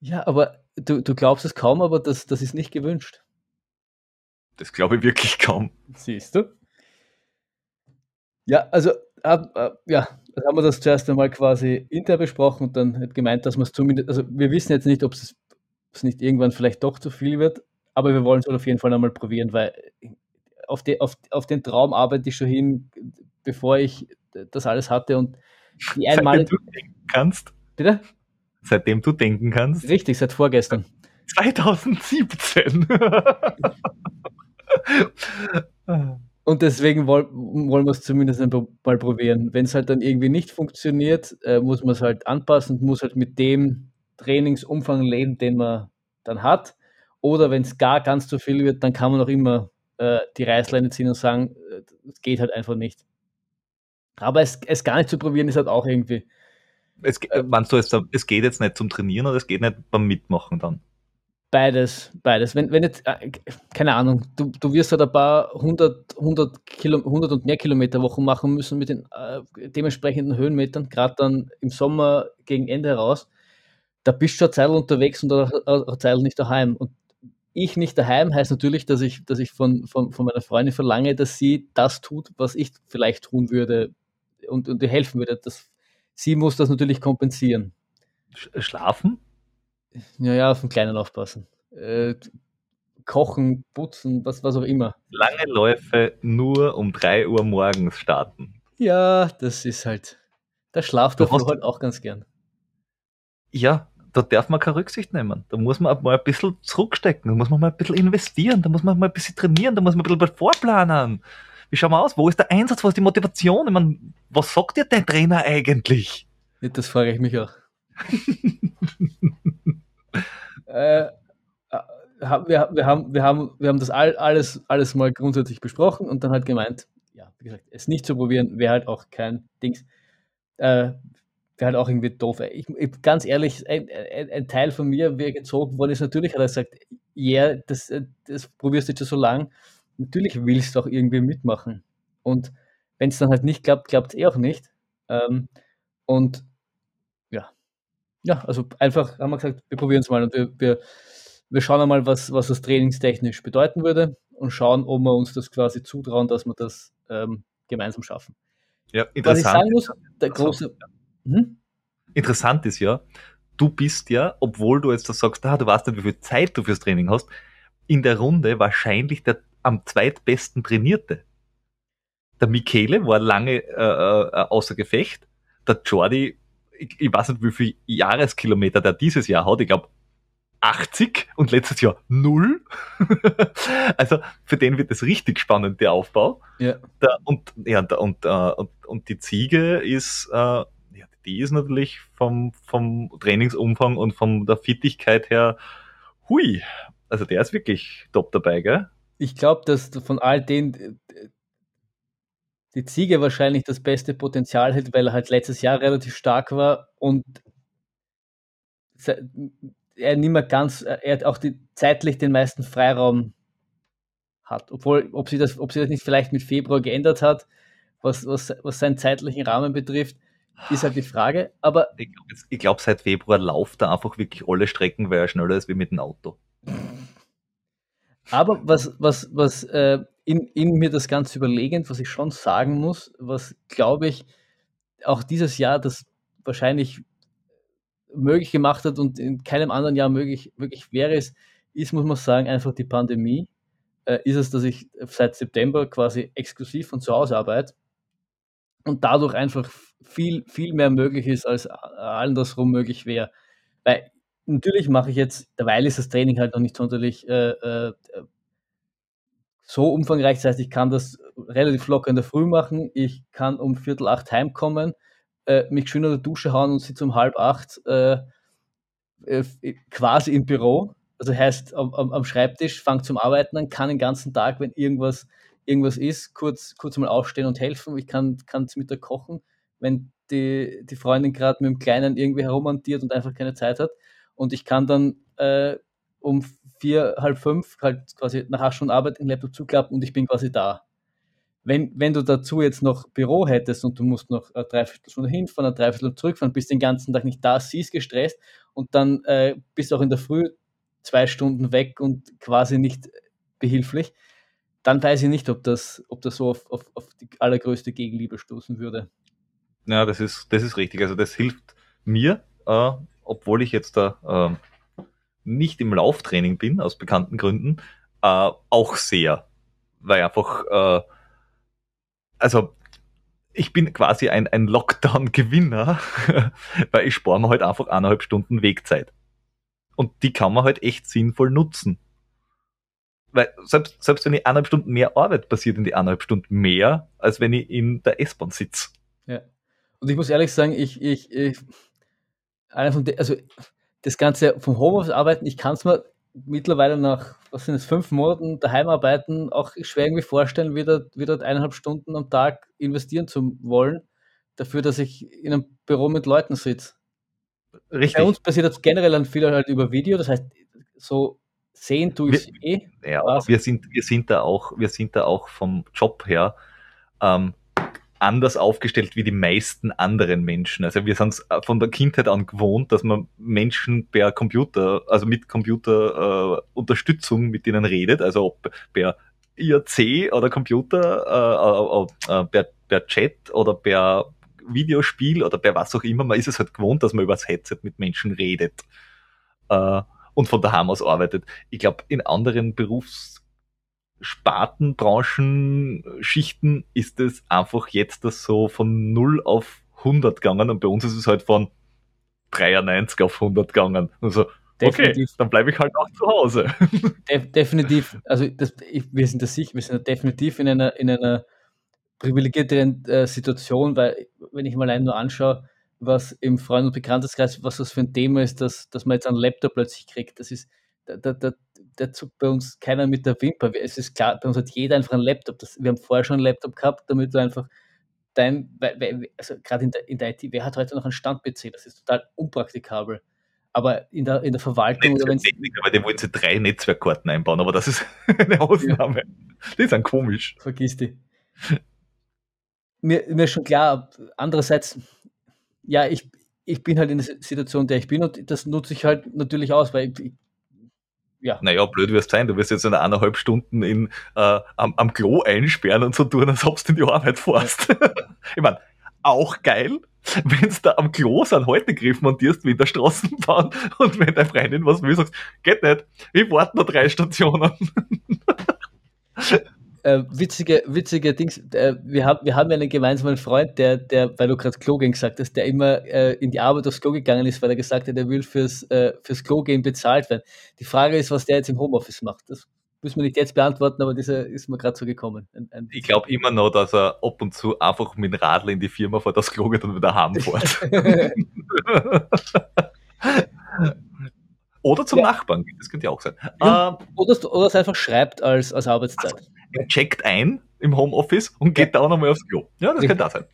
Speaker 1: Ja, aber du, du glaubst es kaum, aber das, das ist nicht gewünscht.
Speaker 2: Das glaube ich wirklich kaum.
Speaker 1: Siehst du? Ja, also ja, dann haben wir das zuerst einmal quasi intern besprochen und dann hat gemeint, dass man es zumindest, also wir wissen jetzt nicht, ob es, es nicht irgendwann vielleicht doch zu viel wird, aber wir wollen es auf jeden Fall einmal probieren, weil auf, die, auf, auf den Traum arbeite ich schon hin, bevor ich das alles hatte und
Speaker 2: die einmal. du denken kannst.
Speaker 1: Bitte?
Speaker 2: Seitdem du denken kannst.
Speaker 1: Richtig, seit vorgestern. *laughs*
Speaker 2: 2017. *laughs*
Speaker 1: Und deswegen wollen, wir es zumindest mal probieren. Wenn es halt dann irgendwie nicht funktioniert, äh, muss man es halt anpassen und muss halt mit dem Trainingsumfang leben, den man dann hat. Oder wenn es gar ganz zu viel wird, dann kann man auch immer äh, die Reißleine ziehen und sagen, äh, es geht halt einfach nicht. Aber es, es gar nicht zu probieren, ist halt auch irgendwie
Speaker 2: es, äh, meinst du, es geht jetzt nicht zum Trainieren oder es geht nicht beim Mitmachen dann?
Speaker 1: Beides, beides. Wenn, wenn jetzt, äh, keine Ahnung, du, du wirst halt ein paar hundert, hundert, Kilo, 100 und mehr Kilometer Wochen machen müssen mit den äh, dementsprechenden Höhenmetern, gerade dann im Sommer gegen Ende heraus, da bist du schon Zeit unterwegs und eine Zeit nicht daheim. Und ich nicht daheim heißt natürlich, dass ich, dass ich von, von, von meiner Freundin verlange, dass sie das tut, was ich vielleicht tun würde und, und ihr helfen würde. Das sie muss das natürlich kompensieren.
Speaker 2: Schlafen?
Speaker 1: Ja, ja, auf den Kleinen aufpassen. Äh, kochen, putzen, was, was auch immer.
Speaker 2: Lange Läufe nur um 3 Uhr morgens starten.
Speaker 1: Ja, das ist halt. Da schlaft der halt auch ganz gern.
Speaker 2: Ja, da darf man keine Rücksicht nehmen. Da muss man mal ein bisschen zurückstecken, da muss man mal ein bisschen investieren, da muss man mal ein bisschen trainieren, da muss man ein bisschen vorplanen. Wie schauen wir aus? Wo ist der Einsatz? Wo ist die Motivation? Ich meine, was sagt dir dein Trainer eigentlich?
Speaker 1: Das frage ich mich auch. *laughs* äh, wir, wir, haben, wir, haben, wir haben das all, alles, alles mal grundsätzlich besprochen und dann halt gemeint, ja, wie gesagt, es nicht zu probieren, wäre halt auch kein Dings. Äh, wäre halt auch irgendwie doof. Ich, ich, ganz ehrlich, ein, ein, ein, Teil von mir, wie er gezogen worden ist, natürlich hat er gesagt, ja, yeah, das, das probierst du schon so lang natürlich willst du auch irgendwie mitmachen. Und wenn es dann halt nicht klappt, klappt es eh auch nicht. Ähm, und ja, also einfach haben wir gesagt, wir probieren es mal und wir, wir, wir schauen einmal, was, was das trainingstechnisch bedeuten würde und schauen, ob wir uns das quasi zutrauen, dass wir das ähm, gemeinsam schaffen.
Speaker 2: Ja,
Speaker 1: Was ich
Speaker 2: interessant.
Speaker 1: sagen muss, der große. Hm?
Speaker 2: Interessant ist ja, du bist ja, obwohl du jetzt das sagst, ah, du weißt nicht, wie viel Zeit du fürs Training hast, in der Runde wahrscheinlich der am zweitbesten trainierte. Der Michele war lange äh, äh, außer Gefecht. Der Jordi, ich, ich weiß nicht, wie viel Jahreskilometer der dieses Jahr hat. Ich glaube 80 und letztes Jahr null. *laughs* also für den wird es richtig spannend, der Aufbau.
Speaker 1: Ja.
Speaker 2: Da, und, ja, da, und, äh, und, und die Ziege ist, äh, ja, die ist natürlich vom, vom Trainingsumfang und von der Fittigkeit her, hui. Also der ist wirklich top dabei, gell?
Speaker 1: Ich glaube, dass von all äh, die Ziege wahrscheinlich das beste Potenzial hat, weil er halt letztes Jahr relativ stark war und er nicht mehr ganz, er hat auch die, zeitlich den meisten Freiraum hat. Obwohl, ob sie das, ob sie das nicht vielleicht mit Februar geändert hat, was, was, was seinen zeitlichen Rahmen betrifft, ist halt die Frage. Aber
Speaker 2: Ich glaube, glaub, seit Februar lauft er einfach wirklich alle Strecken, weil er schneller ist wie mit dem Auto.
Speaker 1: Aber was, was, was äh, in, in mir das Ganze überlegend, was ich schon sagen muss, was glaube ich auch dieses Jahr das wahrscheinlich möglich gemacht hat und in keinem anderen Jahr möglich, möglich wäre es, ist, muss man sagen, einfach die Pandemie. Äh, ist es, dass ich seit September quasi exklusiv von zu Hause arbeite und dadurch einfach viel, viel mehr möglich ist, als andersrum möglich wäre. Weil natürlich mache ich jetzt, derweil ist das Training halt noch nicht sonderlich äh, äh, so umfangreich. Das heißt, ich kann das relativ locker in der Früh machen. Ich kann um Viertel acht heimkommen, äh, mich schön in der Dusche hauen und sitze um halb acht äh, äh, quasi im Büro. Also heißt am, am, Schreibtisch, fange zum Arbeiten an, kann den ganzen Tag, wenn irgendwas, irgendwas ist, kurz, kurz mal aufstehen und helfen. Ich kann es Mittag kochen, wenn die, die Freundin gerade mit dem Kleinen irgendwie herumhantiert und einfach keine Zeit hat. Und ich kann dann äh, um vier, halb fünf halt quasi nach acht Stunden Arbeit den Laptop zuklappen und ich bin quasi da. Wenn, wenn du dazu jetzt noch Büro hättest und du musst noch eine Dreiviertelstunde hinfahren, eine Dreiviertelstunde zurückfahren, bist den ganzen Tag nicht da, siehst gestresst und dann äh, bist auch in der Früh zwei Stunden weg und quasi nicht behilflich, dann weiß ich nicht, ob das, ob das so auf, auf, auf die allergrößte Gegenliebe stoßen würde.
Speaker 2: Ja, das ist, das ist richtig. Also das hilft mir, äh, obwohl ich jetzt da äh, nicht im Lauftraining bin, aus bekannten Gründen, äh, auch sehr. Weil einfach, äh, also ich bin quasi ein, ein Lockdown-Gewinner, *laughs* weil ich spare mir halt einfach eineinhalb Stunden Wegzeit. Und die kann man halt echt sinnvoll nutzen. Weil selbst, selbst wenn ich eineinhalb Stunden mehr Arbeit passiert in die eineinhalb Stunden mehr, als wenn ich in der S-Bahn sitze.
Speaker 1: Ja. Und ich muss ehrlich sagen, ich, ich, ich einer von de, also das Ganze vom Homeoffice arbeiten, ich kann es mir mittlerweile nach, was sind es, fünf Monaten daheim arbeiten, auch schwer irgendwie vorstellen, wieder, wieder eineinhalb Stunden am Tag investieren zu wollen, dafür, dass ich in einem Büro mit Leuten sitze.
Speaker 2: Richtig.
Speaker 1: Bei uns passiert das generell dann viel halt über Video, das heißt, so sehen tue ich
Speaker 2: Wir-
Speaker 1: eh.
Speaker 2: Ja, wir sind, wir sind da auch, wir sind da auch vom Job her ähm, anders aufgestellt wie die meisten anderen Menschen. Also wir sind äh, von der Kindheit an gewohnt, dass man Menschen per Computer, also mit Computer äh, mit denen redet, also ob per IRC oder Computer, äh, äh, per, per Chat oder per Videospiel oder per was auch immer. Man ist es halt gewohnt, dass man über das Headset mit Menschen redet äh, und von daheim aus arbeitet. Ich glaube, in anderen Berufssparten, Branchen, Schichten ist es einfach jetzt das so von 0 auf 100 gegangen und bei uns ist es halt von 93 auf 100 gegangen. Also, okay,
Speaker 1: Definitiv.
Speaker 2: dann bleibe ich halt auch zu Hause. *laughs*
Speaker 1: Def definitiv, also das, ich, wir sind da sicher, wir sind da definitiv in einer, in einer privilegierteren äh, Situation, weil wenn ich mal allein nur anschaue, was im Freund- und Bekanntenkreis, was das für ein Thema ist, dass, dass man jetzt einen Laptop plötzlich kriegt, das ist, da, da, da, der zuckt bei uns keiner mit der Wimper. Es ist klar, bei uns hat jeder einfach einen Laptop. Das, wir haben vorher schon einen Laptop gehabt, damit du einfach dein, also gerade in der, in der IT, wer hat heute noch einen Stand-PC? Das ist total unpraktikabel. Aber in der, in der Verwaltung oder wenn
Speaker 2: Netzwerktechniker, weil die wollen sie drei Netzwerkkarten einbauen, aber das ist *laughs* eine Ausnahme. Die sind komisch.
Speaker 1: Vergiss die. Mir, mir ist schon klar, andererseits, ja, ich, ich bin halt in der Situation, der ich bin und das nutze ich halt natürlich aus, weil ich,
Speaker 2: ja. Naja, blöd wirst sein, du wirst jetzt in eineinhalb Stunden in, äh, am, am Klo einsperren und so tun, als ob du in die Arbeit fährst. Ja. *laughs* ich meine, auch geil, wenn du da am Klo einen Haltegriff montierst wie in der Straßenbahn und wenn deine Freundin was will, sagst, geht nicht, ich warte noch drei Stationen. *laughs*
Speaker 1: Äh, witzige, witzige Dings. Äh, wir, haben, wir haben einen gemeinsamen Freund, der, der weil du gerade Klo gehen gesagt hast, der immer äh, in die Arbeit aufs Klo gegangen ist, weil er gesagt hat, er will fürs, äh, fürs Klo gehen bezahlt werden. Die Frage ist, was der jetzt im Homeoffice macht. Das müssen wir nicht jetzt beantworten, aber dieser ist mir gerade so gekommen.
Speaker 2: Ein, ein ich glaube immer noch, dass er ab und zu einfach mit dem Radl in die Firma vor das Klo geht und wieder heimfährt. *laughs* *laughs* Oder zum ja. Nachbarn, das könnte ja auch sein.
Speaker 1: Ja, ähm, oder, oder es einfach schreibt als, als Arbeitszeit. Also,
Speaker 2: er checkt ein im Homeoffice und geht ja. da auch nochmal aufs Klo. Ja, das könnte da sein.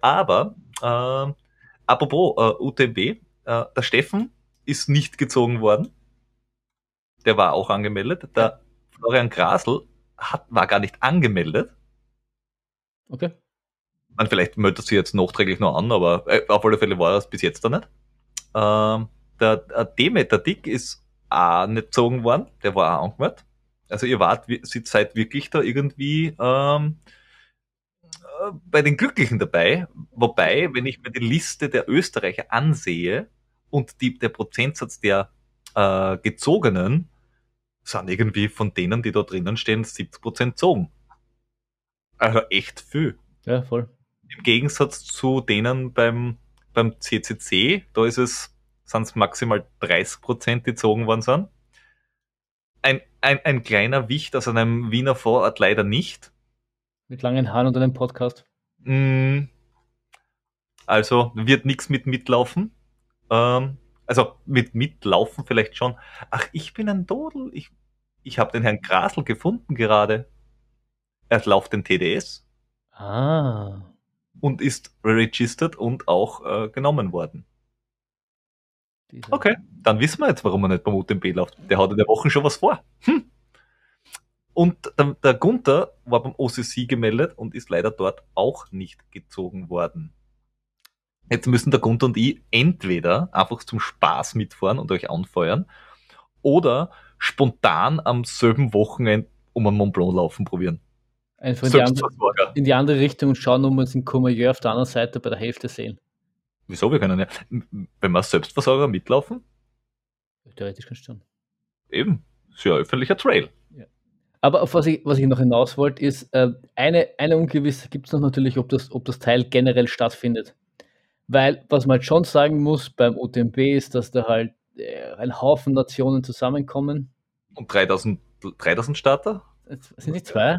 Speaker 2: Aber, äh, apropos äh, UTMB, äh, der Steffen ist nicht gezogen worden. Der war auch angemeldet. Der Florian Grasl hat, war gar nicht angemeldet.
Speaker 1: Okay.
Speaker 2: Man, vielleicht meldet sie jetzt nachträglich noch an, aber äh, auf alle Fälle war das bis jetzt da nicht. Ähm, der, der Demeter Dick ist auch nicht gezogen worden, der war auch angemeldet. Also ihr wart, seid wirklich da irgendwie ähm, äh, bei den Glücklichen dabei. Wobei, wenn ich mir die Liste der Österreicher ansehe und die, der Prozentsatz der äh, Gezogenen, sind irgendwie von denen, die da drinnen stehen, 70 Prozent zogen. Also echt viel.
Speaker 1: Ja, voll.
Speaker 2: Im Gegensatz zu denen beim, beim CCC, da ist es, sind es maximal 30 Prozent, die gezogen worden sind. Ein, ein, ein kleiner Wicht aus einem Wiener Vorort leider nicht.
Speaker 1: Mit langen Haaren und einem Podcast.
Speaker 2: Mm, also wird nichts mit mitlaufen. Ähm, also mit mitlaufen vielleicht schon. Ach, ich bin ein Dodel. Ich, ich habe den Herrn Grasl gefunden gerade. Er läuft den TDS.
Speaker 1: Ah.
Speaker 2: Und ist registered und auch äh, genommen worden. Dieser okay, dann wissen wir jetzt, warum er nicht beim UTMB läuft. Der hat in der Woche schon was vor. Hm. Und der, der Gunther war beim OCC gemeldet und ist leider dort auch nicht gezogen worden. Jetzt müssen der Gunther und ich entweder einfach zum Spaß mitfahren und euch anfeuern oder spontan am selben Wochenende um einen Mont Blanc laufen probieren.
Speaker 1: Einfach in die, andere, in die, andere, Richtung und schauen, ob wir uns in Courmayeur auf der anderen Seite bei der Hälfte sehen.
Speaker 2: Wieso? Wir können ja, wenn wir Selbstversorger mitlaufen?
Speaker 1: Theoretisch kannst du schon.
Speaker 2: Eben, ist ja öffentlicher Trail. Ja.
Speaker 1: Aber auf was ich, was ich noch hinaus wollte, ist, äh, eine, eine Ungewisse gibt es noch natürlich, ob das, ob das Teil generell stattfindet. Weil, was man halt schon sagen muss beim UTMB ist, dass da halt äh, ein Haufen Nationen zusammenkommen.
Speaker 2: Und 3000, 3000 Starter?
Speaker 1: Sind nicht zwei?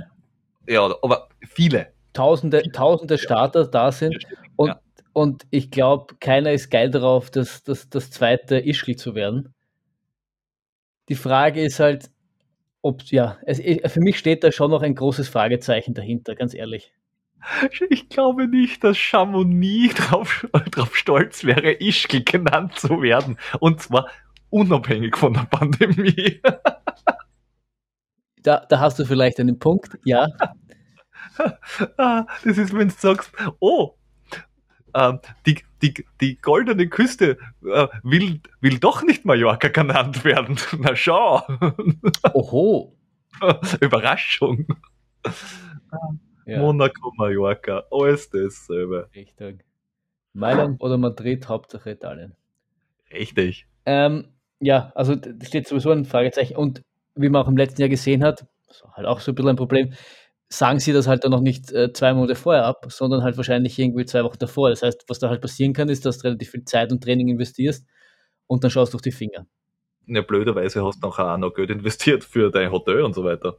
Speaker 2: Ja, aber viele.
Speaker 1: Tausende, tausende Starter da sind. Und, ja. Und ich glaube, keiner ist geil darauf, das, das, das zweite Ischgl zu werden. Die Frage ist halt, ob, ja, es, für mich steht da schon noch ein großes Fragezeichen dahinter, ganz ehrlich.
Speaker 2: Ich glaube nicht, dass Chamonix drauf, *laughs* drauf stolz wäre, Ischgl genannt zu werden. Und zwar unabhängig von der Pandemie. *laughs*
Speaker 1: Da, da hast du vielleicht einen Punkt, ja. *laughs*
Speaker 2: Ah, das ist, wenn du sagst, oh, die, die, die goldene Küste äh, will, will doch nicht Mallorca genannt werden. *laughs* Na schau.
Speaker 1: Oho. *laughs*
Speaker 2: Überraschung. Ja. Monaco, Mallorca, alles dasselbe.
Speaker 1: Richtig. Mailand oder Madrid, Hauptsache Italien.
Speaker 2: Richtig.
Speaker 1: Ähm, ja, also das steht sowieso ein Fragezeichen. Und wie man auch im letzten Jahr gesehen hat, halt auch so ein bisschen ein Problem, sagen sie das halt dann noch nicht äh, zwei Monate vorher ab, sondern halt wahrscheinlich irgendwie zwei Wochen davor. Das heißt, was da halt passieren kann, ist, dass du relativ viel Zeit und Training investierst und dann schaust du durch die Finger.
Speaker 2: Ja, blöderweise hast du auch noch Geld investiert für dein Hotel und so weiter.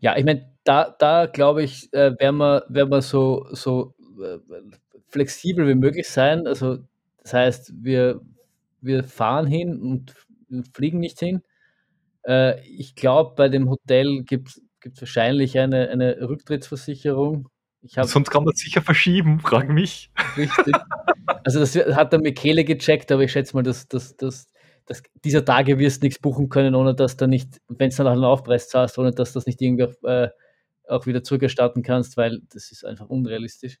Speaker 1: Ja, ich meine, da, da glaube ich, äh, werden wir, werden wir so, so äh, flexibel wie möglich sein. Also, das heißt, wir, wir fahren hin und fliegen nicht hin. Äh, ich glaube, bei dem Hotel gibt es wahrscheinlich eine, eine Rücktrittsversicherung.
Speaker 2: Hab, Sonst kann man sicher verschieben, frag mich.
Speaker 1: Richtig. Also das hat der Michele gecheckt, aber ich schätze mal, dass, dass, dass das, dieser Tage wirst du nichts buchen können, ohne dass du nicht, wenn es dann auch einen Aufpreis zahlst, ohne dass du das nicht irgendwie äh, auch wieder zurückerstatten kannst, weil das ist einfach unrealistisch.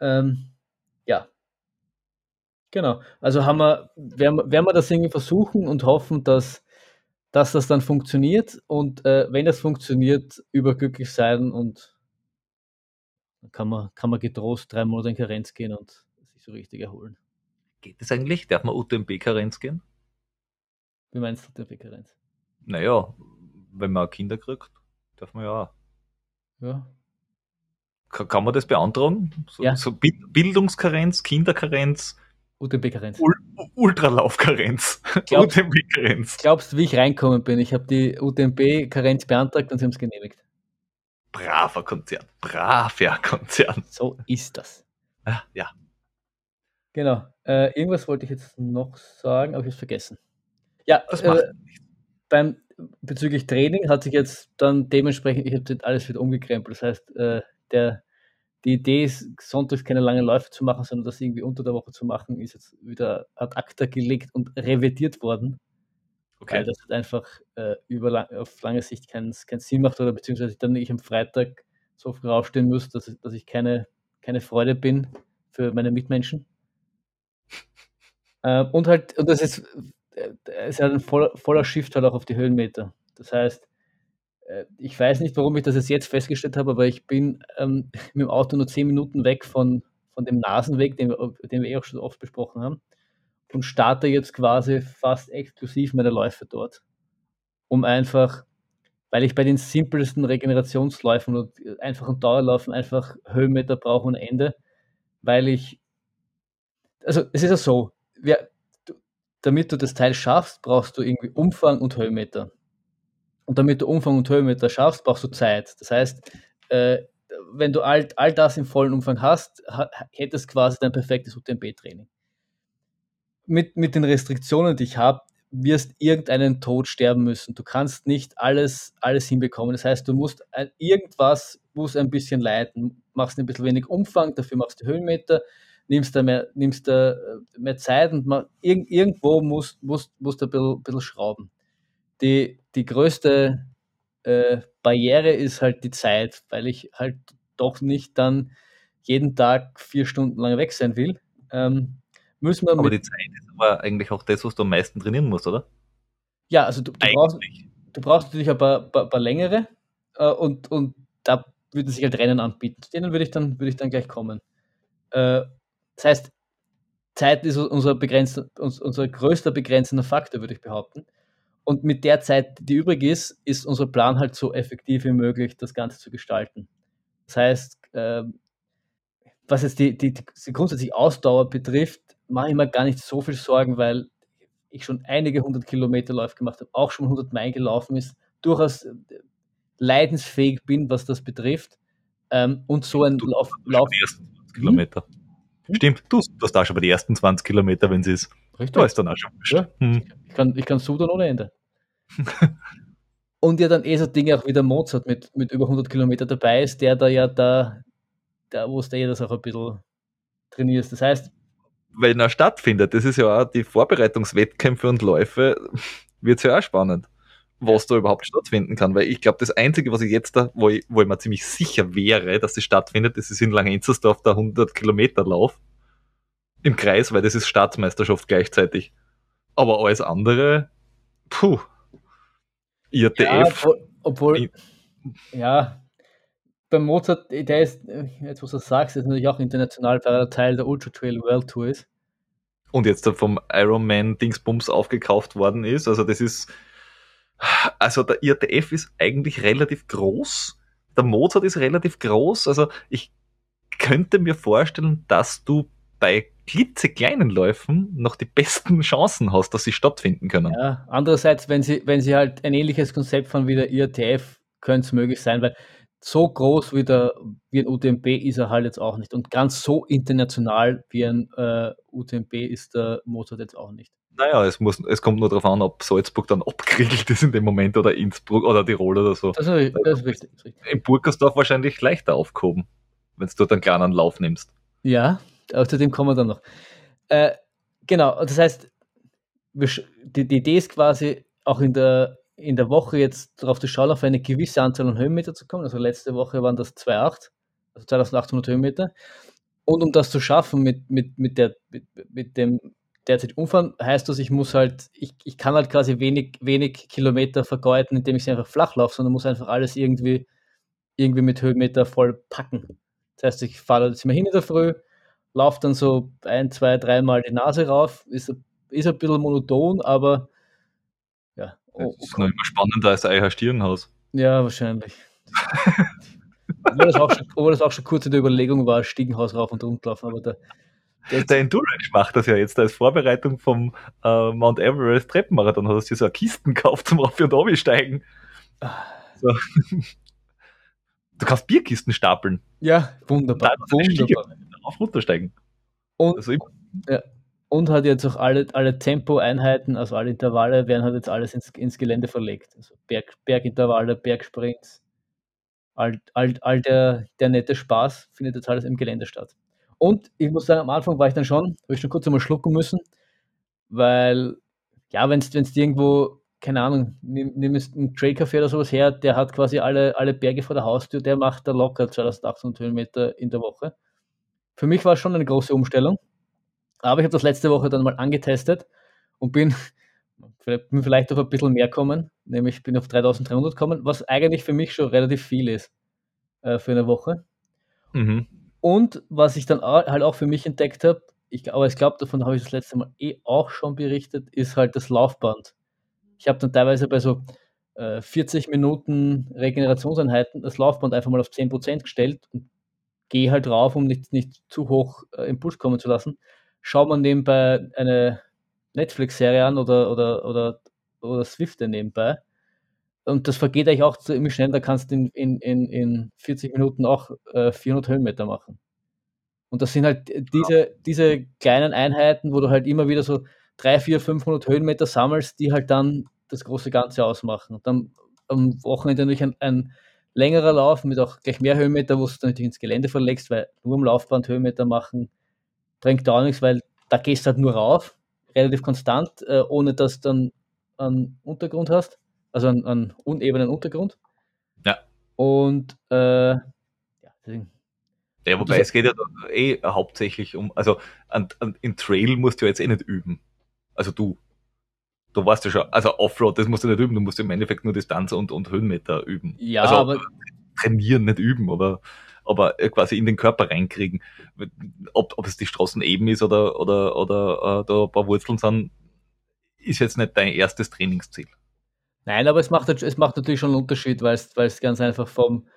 Speaker 1: Ähm, ja. Genau. Also haben wir, werden, werden wir das irgendwie versuchen und hoffen, dass, dass das dann funktioniert und äh, wenn das funktioniert, überglücklich sein und dann kann man, kann man getrost drei Monate in Karenz gehen und sich so richtig erholen.
Speaker 2: Geht das eigentlich? Darf man UTMB-Karenz gehen?
Speaker 1: Wie meinst du UTMB-Karenz?
Speaker 2: Naja, wenn man Kinder kriegt, darf man ja auch.
Speaker 1: Ja.
Speaker 2: Kann, kann man das beantragen? So,
Speaker 1: Ja.
Speaker 2: so Bi- Bildungskarenz, Kinderkarenz,
Speaker 1: UTMB-Karenz.
Speaker 2: Ul Ultralaufkarenz, UTMB-Karenz.
Speaker 1: Glaubst du, wie ich reinkommen bin? Ich habe die UTMB-Karenz beantragt und sie haben es genehmigt.
Speaker 2: Braver Konzern, braver Konzern.
Speaker 1: So ist das.
Speaker 2: Ah, Ja,
Speaker 1: Genau. Äh, irgendwas wollte ich jetzt noch sagen, aber ich habe es vergessen. Ja,
Speaker 2: das
Speaker 1: äh,
Speaker 2: macht
Speaker 1: beim bezüglich Training hat sich jetzt dann dementsprechend, ich habe alles wieder umgekrempelt. Das heißt, äh, der, die Idee ist, sonntags keine langen Läufe zu machen, sondern das irgendwie unter der Woche zu machen, ist jetzt wieder ad acta gelegt und revidiert worden, weil
Speaker 2: okay.
Speaker 1: das halt einfach äh, über lang, auf lange Sicht keinen keinen Sinn macht oder beziehungsweise ich dann nicht am Freitag so früh aufstehen muss, dass, ich- dass ich keine, keine Freude bin für meine Mitmenschen. *laughs* Ähm, und halt, und das ist, äh, es ist halt ein voller, voller Shift halt auch auf die Höhenmeter. Das heißt, äh, ich weiß nicht, warum ich das jetzt, festgestellt habe, aber ich bin ähm, *laughs* mit dem Auto nur 10 Minuten weg von, von dem Nasenweg, den wir, den wir eh auch schon oft besprochen haben, und starte jetzt quasi fast exklusiv meine Läufe dort. Um einfach, weil ich bei den simpelsten Regenerationsläufen und einfachen Dauerlaufen einfach Höhenmeter brauche ohne Ende, weil ich, also es ist ja so, du, damit du das Teil schaffst, brauchst du irgendwie Umfang und Höhenmeter. Und damit du Umfang und Höhenmeter schaffst, brauchst du Zeit. Das heißt, äh, wenn du all, all das im vollen Umfang hast, ha, hättest quasi dein perfektes UTMB-Training. Mit, mit den Restriktionen, die ich habe, wirst irgendeinen Tod sterben müssen. Du kannst nicht alles, alles hinbekommen. Das heißt, du musst irgendwas muss ein bisschen leiden. Machst ein bisschen wenig Umfang, dafür machst du Höhenmeter, nimmst da mehr, nimmst da äh, mehr Zeit und mach, irg, irgendwo musst, musst, musst du ein bisschen, bisschen schrauben. Die, die größte äh, Barriere ist halt die Zeit, weil ich halt doch nicht dann jeden Tag vier Stunden lang weg sein will. Ähm, müssen wir
Speaker 2: Aber die Zeit ist aber eigentlich auch das, was du am meisten trainieren musst, oder?
Speaker 1: ja, also du, du, brauchst, du brauchst natürlich ein paar, paar, paar längere äh, und, und da würden sich halt Rennen anbieten. Zu denen würde ich dann, würde ich dann gleich kommen. Äh, das heißt, Zeit ist unser, begrenzt, uns- unser größter begrenzender Faktor, würde ich behaupten. Und mit der Zeit, die übrig ist, ist unser Plan halt so effektiv wie möglich, das Ganze zu gestalten. Das heißt, ähm, was jetzt die, die, die grundsätzlich Ausdauer betrifft, mache ich mir gar nicht so viel Sorgen, weil ich schon einige hundert Kilometer Läufe gemacht habe, auch schon 100 Meilen gelaufen ist, durchaus äh, leidensfähig bin, was das betrifft. Ähm, und so ein
Speaker 2: Du-
Speaker 1: Lauf,
Speaker 2: Du
Speaker 1: Lauf
Speaker 2: die ersten 20 Kilometer.
Speaker 1: Hm?
Speaker 2: Stimmt, du, du hast auch schon bei die ersten 20 Kilometer, wenn es ist. Da ist dann auch schon.
Speaker 1: Ja.
Speaker 2: Hm.
Speaker 1: Ich kann, ich kann sudern ohne Ende. *laughs* Und ja dann eh so Dinge auch wie der Mozart mit, mit über 100 Kilometer dabei ist, der da ja da, da wo es der das auch ein bisschen trainierst. Das heißt,
Speaker 2: Wenn er stattfindet, das ist ja auch die Vorbereitungswettkämpfe und Läufe, wird es ja auch spannend, was da überhaupt stattfinden kann. Weil ich glaube, das Einzige, was ich jetzt da, wo ich, wo ich mir ziemlich sicher wäre, dass das stattfindet, das ist in Langenzersdorf der 100 Kilometer Lauf im Kreis, weil das ist Staatsmeisterschaft gleichzeitig. Aber alles andere, puh,
Speaker 1: ja,
Speaker 2: IRTF,
Speaker 1: obwohl, obwohl
Speaker 2: Ich-
Speaker 1: ja, beim Mozart, der ist, jetzt wo du sagst, ist natürlich auch international, weil er Teil der Ultra Trail World Tour ist.
Speaker 2: und jetzt vom Ironman Dingsbums aufgekauft worden ist. Also das ist, also der IRTF ist eigentlich relativ groß. Der Mozart ist relativ groß. Also ich könnte mir vorstellen, dass du bei klitzekleinen Läufen noch die besten Chancen hast, dass sie stattfinden können.
Speaker 1: Ja, andererseits, wenn sie, wenn sie halt ein ähnliches Konzept von wie der IRTF, könnte es möglich sein, weil so groß wie, der, wie ein UTMB ist er halt jetzt auch nicht. Und ganz so international wie ein äh, UTMB ist der Mozart jetzt auch nicht.
Speaker 2: Naja, es, muss, es kommt nur darauf an, ob Salzburg dann *laughs* abgeriegelt ist in dem Moment oder Innsbruck oder Tirol oder so.
Speaker 1: Das ist, das ist richtig. Das ist richtig.
Speaker 2: In Burgersdorf wahrscheinlich leichter aufgehoben, wenn du dort einen kleinen Lauf nimmst.
Speaker 1: Ja, aber zu dem kommen wir dann noch. Äh, genau, das heißt, die, die Idee ist quasi auch in der, in der Woche jetzt darauf zu schauen, auf eine gewisse Anzahl an Höhenmeter zu kommen. Also letzte Woche waren das 2,8, also 2800 Höhenmeter. Und um das zu schaffen mit, mit, mit, der, mit, mit dem derzeit umfahren, heißt das, ich muss halt, ich, ich kann halt quasi wenig, wenig Kilometer vergeuden, indem ich sie einfach flach laufe, sondern muss einfach alles irgendwie, irgendwie mit Höhenmeter voll packen. Das heißt, ich fahre jetzt immer hin in der Früh, laufe dann so ein, zwei, dreimal die Nase rauf, ist, ist ein bisschen monoton, aber ja.
Speaker 2: Das ist noch immer spannender als ein Stirnhaus.
Speaker 1: Ja, wahrscheinlich. obwohl, das auch schon, obwohl das auch schon kurz in der Überlegung war, Stiegenhaus rauf und runter laufen, aber der,
Speaker 2: der, der Endurance macht das ja jetzt als Vorbereitung vom äh, Mount Everest Treppenmarathon. Hast du dir so eine Kisten gekauft zum Rauf- und Runtersteigen. Ah. So. Du kannst Bierkisten stapeln.
Speaker 1: Ja, wunderbar. wunderbar.
Speaker 2: Auf runtersteigen.
Speaker 1: Und, also ja, und hat jetzt auch alle, alle Tempoeinheiten, also alle Intervalle, werden halt jetzt alles ins, ins Gelände verlegt. Also Berg, Bergintervalle, Bergsprints, all, all, all der, der nette Spaß findet jetzt alles im Gelände statt. Und ich muss sagen, am Anfang war ich dann schon, habe ich schon kurz einmal schlucken müssen, weil, ja, wenn es irgendwo, keine Ahnung, nimm, nimm einen Trailcafé oder sowas her, der hat quasi alle, alle Berge vor der Haustür, der macht da locker 2800 Höhenmeter in der Woche. Für mich war es schon eine große Umstellung, aber ich habe das letzte Woche dann mal angetestet und bin, *laughs* bin vielleicht auf ein bisschen mehr kommen, nämlich bin auf 3300 gekommen, was eigentlich für mich schon relativ viel ist äh, für eine Woche. Mhm. Und was ich dann halt auch für mich entdeckt habe, ich, aber ich glaube, davon habe ich das letzte Mal eh auch schon berichtet, ist halt das Laufband. Ich habe dann teilweise bei so äh, 40 Minuten Regenerationseinheiten das Laufband einfach mal auf 10% gestellt und gehe halt rauf, um nicht, nicht zu hoch äh, im Push kommen zu lassen. Schaut man nebenbei eine Netflix-Serie an oder, oder, oder, oder Swift nebenbei und das vergeht eigentlich auch ziemlich schnell, da kannst du in, in, in, in 40 Minuten auch äh, 400 Höhenmeter machen. Und das sind halt diese, diese kleinen Einheiten, wo du halt immer wieder so 3, 4, 500 Höhenmeter sammelst, die halt dann das große Ganze ausmachen. Und dann am Wochenende natürlich ein, ein längerer Lauf mit auch gleich mehr Höhenmeter, wo du natürlich ins Gelände verlegst, weil nur am Laufband Höhenmeter machen bringt auch nichts, weil da gehst du halt nur rauf, relativ konstant, äh, ohne dass du dann einen Untergrund hast also einen, einen unebenen Untergrund.
Speaker 2: Ja.
Speaker 1: Und äh, ja,
Speaker 2: deswegen. Ja, wobei es geht ja eh hauptsächlich um, also an, an, in Trail musst du jetzt eh nicht üben. Also du. Du weißt ja schon, also Offroad, das musst du nicht üben, du musst im Endeffekt nur Distanz und, und Höhenmeter üben.
Speaker 1: Ja,
Speaker 2: also,
Speaker 1: aber.
Speaker 2: Trainieren, nicht üben, aber, aber quasi in den Körper reinkriegen. Ob, ob es die Straßen eben ist oder, oder, oder äh, da ein paar Wurzeln sind, ist jetzt nicht dein erstes Trainingsziel.
Speaker 1: Nein, aber es macht, es macht natürlich schon einen Unterschied, weil es, weil es ganz einfach vom,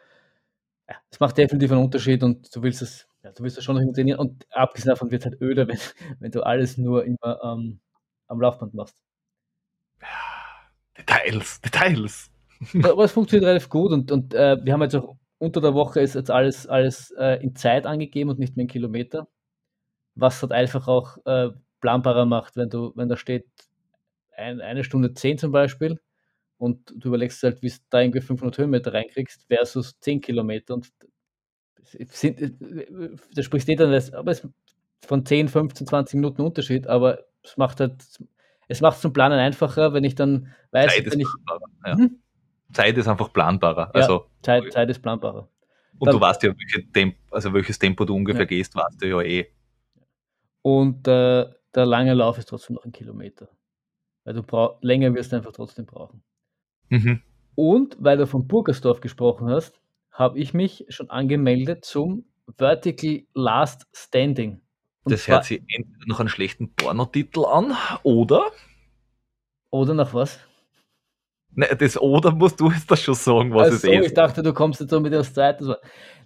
Speaker 1: ja, es macht definitiv einen Unterschied und du willst es, ja, du willst es schon noch trainieren und abgesehen davon wird es halt öder, *laughs* wenn, wenn du alles nur immer ähm, am Laufband machst.
Speaker 2: Details, Details. *laughs*
Speaker 1: Aber es funktioniert relativ gut und, und äh, wir haben jetzt auch unter der Woche ist jetzt alles, alles äh, in Zeit angegeben und nicht mehr in Kilometer. Was halt einfach auch äh, planbarer macht, wenn du, wenn da steht ein, eine Stunde zehn zum Beispiel, und du überlegst halt, wie du da irgendwie 500 Höhenmeter reinkriegst versus 10 Kilometer und sind, äh, da sprichst du dann, aber es von 10, 15, 20 Minuten Unterschied, aber es macht halt, es macht zum Planen einfacher, wenn ich dann weiß,
Speaker 2: Zeit
Speaker 1: wenn
Speaker 2: ich, ja. hm? Zeit ist einfach planbarer. Also, ja,
Speaker 1: Zeit, Zeit ist planbarer.
Speaker 2: Und dann, du weißt ja, welche Temp also welches Tempo du ungefähr ja. gehst, weißt du ja eh.
Speaker 1: Und äh, der lange Lauf ist trotzdem noch ein Kilometer. Weil du länger wirst du einfach trotzdem brauchen. Mhm. Und weil du von Burgersdorf gesprochen hast, habe ich mich schon angemeldet zum Vertical Last Standing.
Speaker 2: Und das hört sich entweder noch einen schlechten Pornotitel an, oder?
Speaker 1: Oder nach was?
Speaker 2: Ne, das oder musst du jetzt das schon sagen, was
Speaker 1: also, es ist. Ich dachte, du kommst jetzt so mit der Zeit.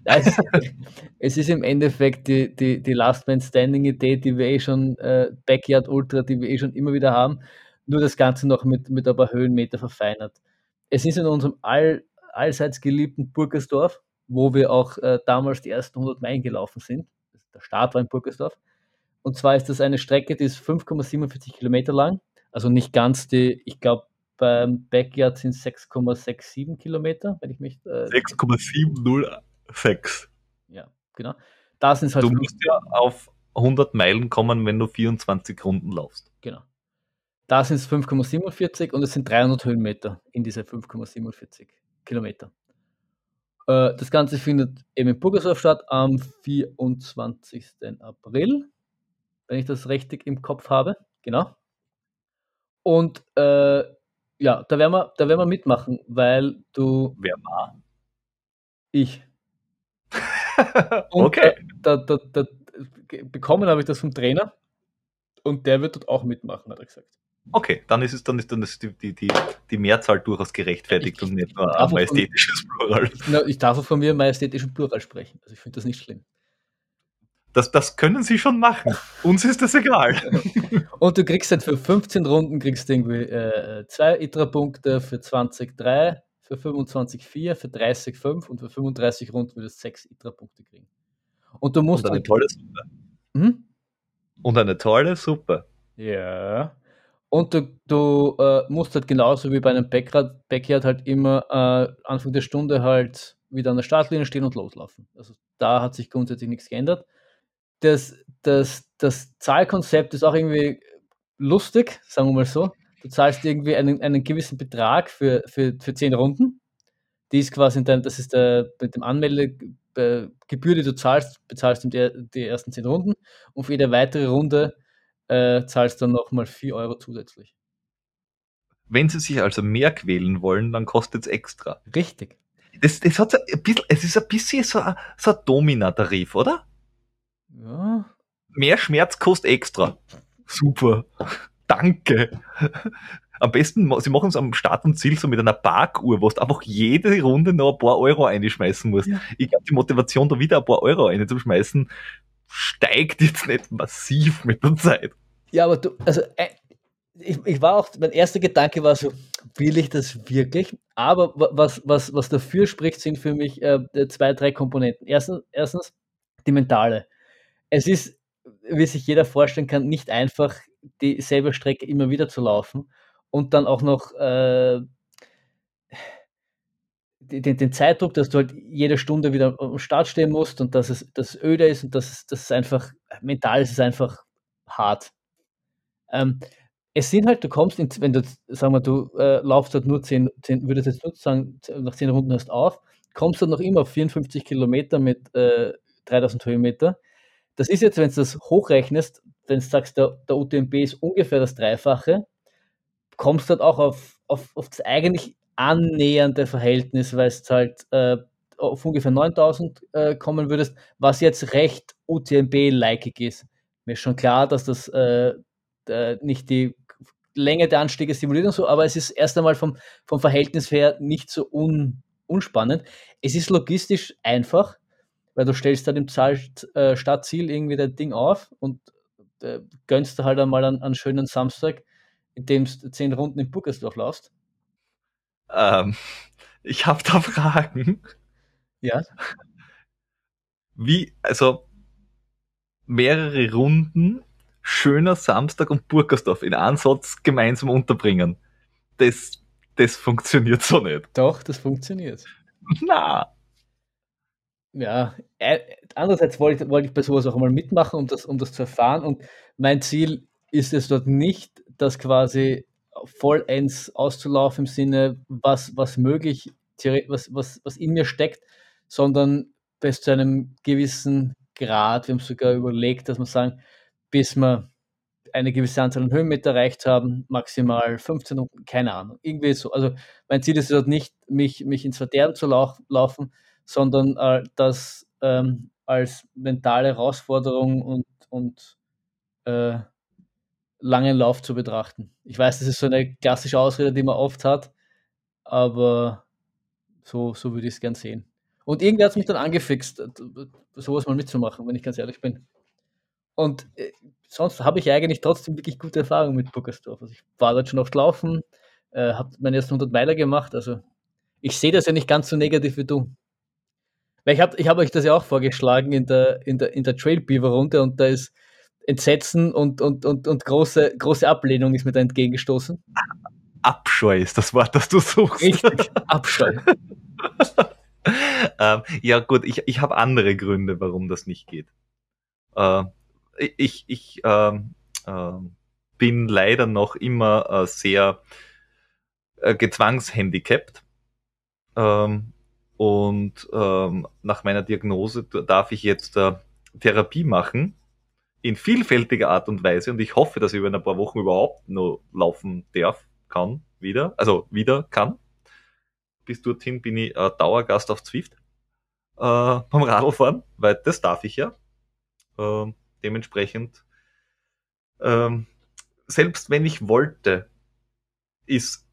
Speaker 1: Es, *laughs* es ist im Endeffekt die, die, die Last Man Standing Idee, die wir eh schon, äh, Backyard Ultra, die wir eh schon immer wieder haben. Nur das Ganze noch mit, mit ein paar Höhenmeter verfeinert. Es ist in unserem all, allseits geliebten Burgersdorf, wo wir auch äh, damals die ersten 100 Meilen gelaufen sind. Der Start war in Burgersdorf. Und zwar ist das eine Strecke, die ist 5,47 Kilometer lang. Also nicht ganz die, ich glaube, beim Backyard sind 6,67 Kilometer, wenn ich mich.
Speaker 2: Äh, 6,706.
Speaker 1: Ja, genau. Da sind
Speaker 2: halt du musst ja auf 100 Meilen kommen, wenn du 24 Runden laufst.
Speaker 1: Genau. Da sind es 5,47 und es sind 300 Höhenmeter in diese 5,47 Kilometer. Äh, das Ganze findet eben in Burgersdorf statt am 24. April, wenn ich das richtig im Kopf habe. Genau. Und äh, ja, da werden, wir, da werden wir mitmachen, weil du.
Speaker 2: Wer war?
Speaker 1: Ich. *laughs*
Speaker 2: Okay.
Speaker 1: Da, da, da, bekommen habe ich das vom Trainer und der wird dort auch mitmachen, hat er gesagt.
Speaker 2: Okay, dann ist es dann ist, dann ist die, die, die, die Mehrzahl durchaus gerechtfertigt ich, und nicht nur ein majestätisches
Speaker 1: Plural. Ich darf von mir majestätischen Plural sprechen. Also ich finde das nicht schlimm.
Speaker 2: Das, das können sie schon machen. Uns ist das egal. *laughs*
Speaker 1: und du kriegst dann für 15 Runden kriegst du irgendwie äh, zwei ITRA-Punkte, für 20 3, für 25 4, für 30 5 und für 35 Runden würdest du sechs ITRA-Punkte kriegen. Und du musst.
Speaker 2: Und eine tolle Suppe. Hm? Und eine tolle Suppe.
Speaker 1: Ja. Und du, du äh, musst halt genauso wie bei einem Backyard, Backyard halt immer äh, Anfang der Stunde halt wieder an der Startlinie stehen und loslaufen. Also da hat sich grundsätzlich nichts geändert. Das, das, das Zahlkonzept ist auch irgendwie lustig, sagen wir mal so. Du zahlst irgendwie einen, einen gewissen Betrag für, für, für zehn Runden. Die ist quasi, dein, das ist der, mit dem Anmelde, äh, die du zahlst, bezahlst du die, die ersten zehn Runden und für jede weitere Runde äh, zahlst du dann nochmal 4 Euro zusätzlich.
Speaker 2: Wenn sie sich also mehr quälen wollen, dann kostet es extra.
Speaker 1: Richtig.
Speaker 2: Das, das hat ein bisschen, es ist ein bisschen so ein, so ein Domina-Tarif, oder?
Speaker 1: Ja.
Speaker 2: Mehr Schmerz kostet extra. Super. Danke. Am besten, sie machen es am Start und Ziel so mit einer Parkuhr, wo du einfach jede Runde noch ein paar Euro einschmeißen musst. Ja. Ich glaube, die Motivation, da wieder ein paar Euro einzuschmeißen, steigt jetzt nicht massiv mit der Zeit.
Speaker 1: Ja, aber du, also äh, ich, ich war auch, mein erster Gedanke war so, will ich das wirklich? Aber was, was, was dafür spricht, sind für mich äh, zwei, drei Komponenten. Erstens, erstens die mentale. Es ist, wie sich jeder vorstellen kann, nicht einfach dieselbe Strecke immer wieder zu laufen und dann auch noch äh, den, den, Zeitdruck, dass du halt jede Stunde wieder am Start stehen musst und dass es, dass es öde ist und dass es, dass es einfach, mental ist es einfach hart. Ähm, es sind halt, du kommst, in, wenn du, sagen wir, du äh, laufst halt nur 10, 10, würdest jetzt nur sagen, nach 10 Runden hast auf, kommst du halt noch immer auf 54 Kilometer mit äh, 3000 Höhenmeter. Das ist jetzt, wenn du das hochrechnest, wenn du sagst, der, der UTMB ist ungefähr das Dreifache, kommst halt auch auf, auf, auf das eigentlich annähernde Verhältnis, weil es halt äh, auf ungefähr 9000 äh, kommen würdest, was jetzt recht UTMB-like ist. Mir ist schon klar, dass das äh, nicht die Länge der Anstiege simuliert und so, aber es ist erst einmal vom, vom Verhältnis her nicht so un, unspannend. Es ist logistisch einfach, weil du stellst dann im Zahl, äh, Stadtziel irgendwie dein Ding auf und äh, gönnst du halt einmal einen, einen schönen Samstag indem du zehn Runden im Burgersdorf laufst?
Speaker 2: Ähm, *laughs* ich habe da Fragen.
Speaker 1: Ja.
Speaker 2: Wie, also mehrere Runden, schöner Samstag und Burgersdorf in einen Satz gemeinsam unterbringen. Das, das funktioniert so nicht.
Speaker 1: Doch, das funktioniert.
Speaker 2: Na.
Speaker 1: Ja, äh, andererseits wollte ich, wollte ich bei sowas auch mal mitmachen, um das, um das zu erfahren. Und mein Ziel ist es dort nicht, das quasi vollends auszulaufen im Sinne, was, was möglich, was, was, was in mir steckt, sondern bis zu einem gewissen Grad, wir haben sogar überlegt, dass wir sagen, bis wir eine gewisse Anzahl an Höhenmeter erreicht haben, maximal 15, keine Ahnung, irgendwie so. Also mein Ziel ist dort nicht, mich, mich ins Verderben zu lau laufen, sondern äh, das ähm, als mentale Herausforderung und, und äh, langen Lauf zu betrachten. Ich weiß, das ist so eine klassische Ausrede, die man oft hat, aber so, so würde ich es gern sehen. Und irgendwer hat mich dann angefixt, sowas mal mitzumachen, wenn ich ganz ehrlich bin. Und äh, sonst habe ich eigentlich trotzdem wirklich gute Erfahrungen mit Buckersdorf. Also ich war dort schon oft laufen, äh, habe meine ersten 100 Meiler gemacht. Also ich sehe das ja nicht ganz so negativ wie du. Weil ich habe ich hab euch das ja auch vorgeschlagen in der, in der, in der Trail Beaver Runde und da ist Entsetzen und, und, und, und große, große Ablehnung ist mir da entgegengestoßen.
Speaker 2: Abscheu ist das Wort, das du suchst.
Speaker 1: Richtig, Abscheu. *laughs*
Speaker 2: ähm, ja gut, ich, ich habe andere Gründe, warum das nicht geht. Äh, ich ich ähm, äh, bin leider noch immer äh, sehr äh, gezwangshandicapt. Ähm, Und ähm, nach meiner Diagnose darf ich jetzt äh, Therapie machen in vielfältiger Art und Weise und ich hoffe, dass ich über ein paar Wochen überhaupt nur laufen darf, kann, wieder, also wieder kann. Bis dorthin bin ich äh, Dauergast auf Zwift äh, beim Radlfahren, weil das darf ich ja. Äh, dementsprechend, ähm, selbst wenn ich wollte, ist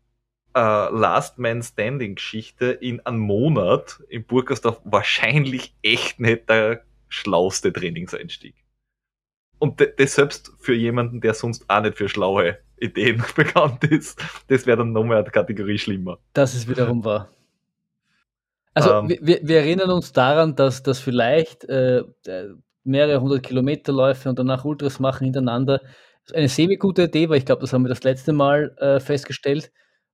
Speaker 2: äh, Last Man Standing Geschichte in einem Monat in Burgersdorf wahrscheinlich echt nicht der schlauste Trainingseinstieg. Und das selbst für jemanden, der sonst auch nicht für schlaue Ideen *laughs* bekannt ist, das wäre dann nochmal eine Kategorie schlimmer.
Speaker 1: Das ist wiederum wahr. Also ähm, wir, wir, erinnern uns daran, dass das vielleicht äh, mehrere hundert Kilometerläufe und danach Ultras machen hintereinander eine semi-gute Idee war. Ich glaube, das haben wir das letzte Mal äh, festgestellt.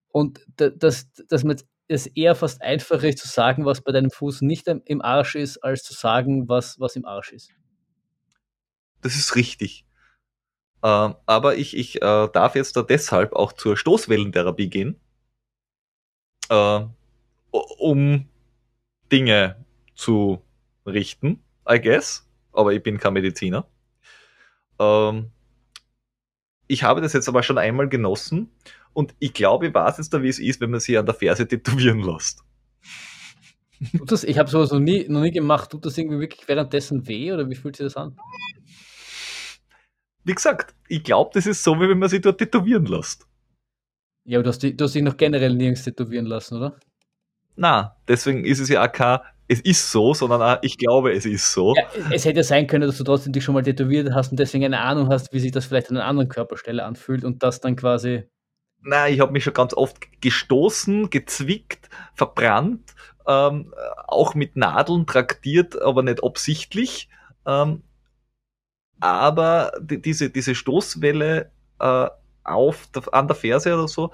Speaker 1: Und dass, dass man es eher fast einfacher ist zu sagen, was bei deinem Fuß nicht im Arsch ist, als zu sagen, was, was im Arsch ist.
Speaker 2: Das ist richtig. Äh, aber ich, ich äh, darf jetzt da deshalb auch zur Stoßwellentherapie gehen, äh, um Dinge zu richten, I guess. Aber ich bin kein Mediziner. Ähm, ich habe das jetzt aber schon einmal genossen und ich glaube, ich weiß jetzt da, wie es ist, wenn man sich an der Ferse tätowieren lässt.
Speaker 1: Tut das, ich habe sowas noch nie, noch nie gemacht. Tut das irgendwie wirklich währenddessen weh oder wie fühlt sich das an?
Speaker 2: Wie gesagt, ich glaube, das ist so, wie wenn man sich dort tätowieren lässt.
Speaker 1: Ja, aber du hast, du hast dich noch generell nirgends tätowieren lassen, oder?
Speaker 2: Na, deswegen ist es ja auch kein, es ist so, sondern auch, ich glaube, es ist so. Ja,
Speaker 1: es hätte sein können, dass du trotzdem dich schon mal tätowiert hast und deswegen eine Ahnung hast, wie sich das vielleicht an einer anderen Körperstelle anfühlt und das dann quasi.
Speaker 2: Na, ich habe mich schon ganz oft gestoßen, gezwickt, verbrannt, ähm, auch mit Nadeln traktiert, aber nicht absichtlich. Ähm, aber die, diese, diese Stoßwelle äh, auf der, an der Ferse oder so,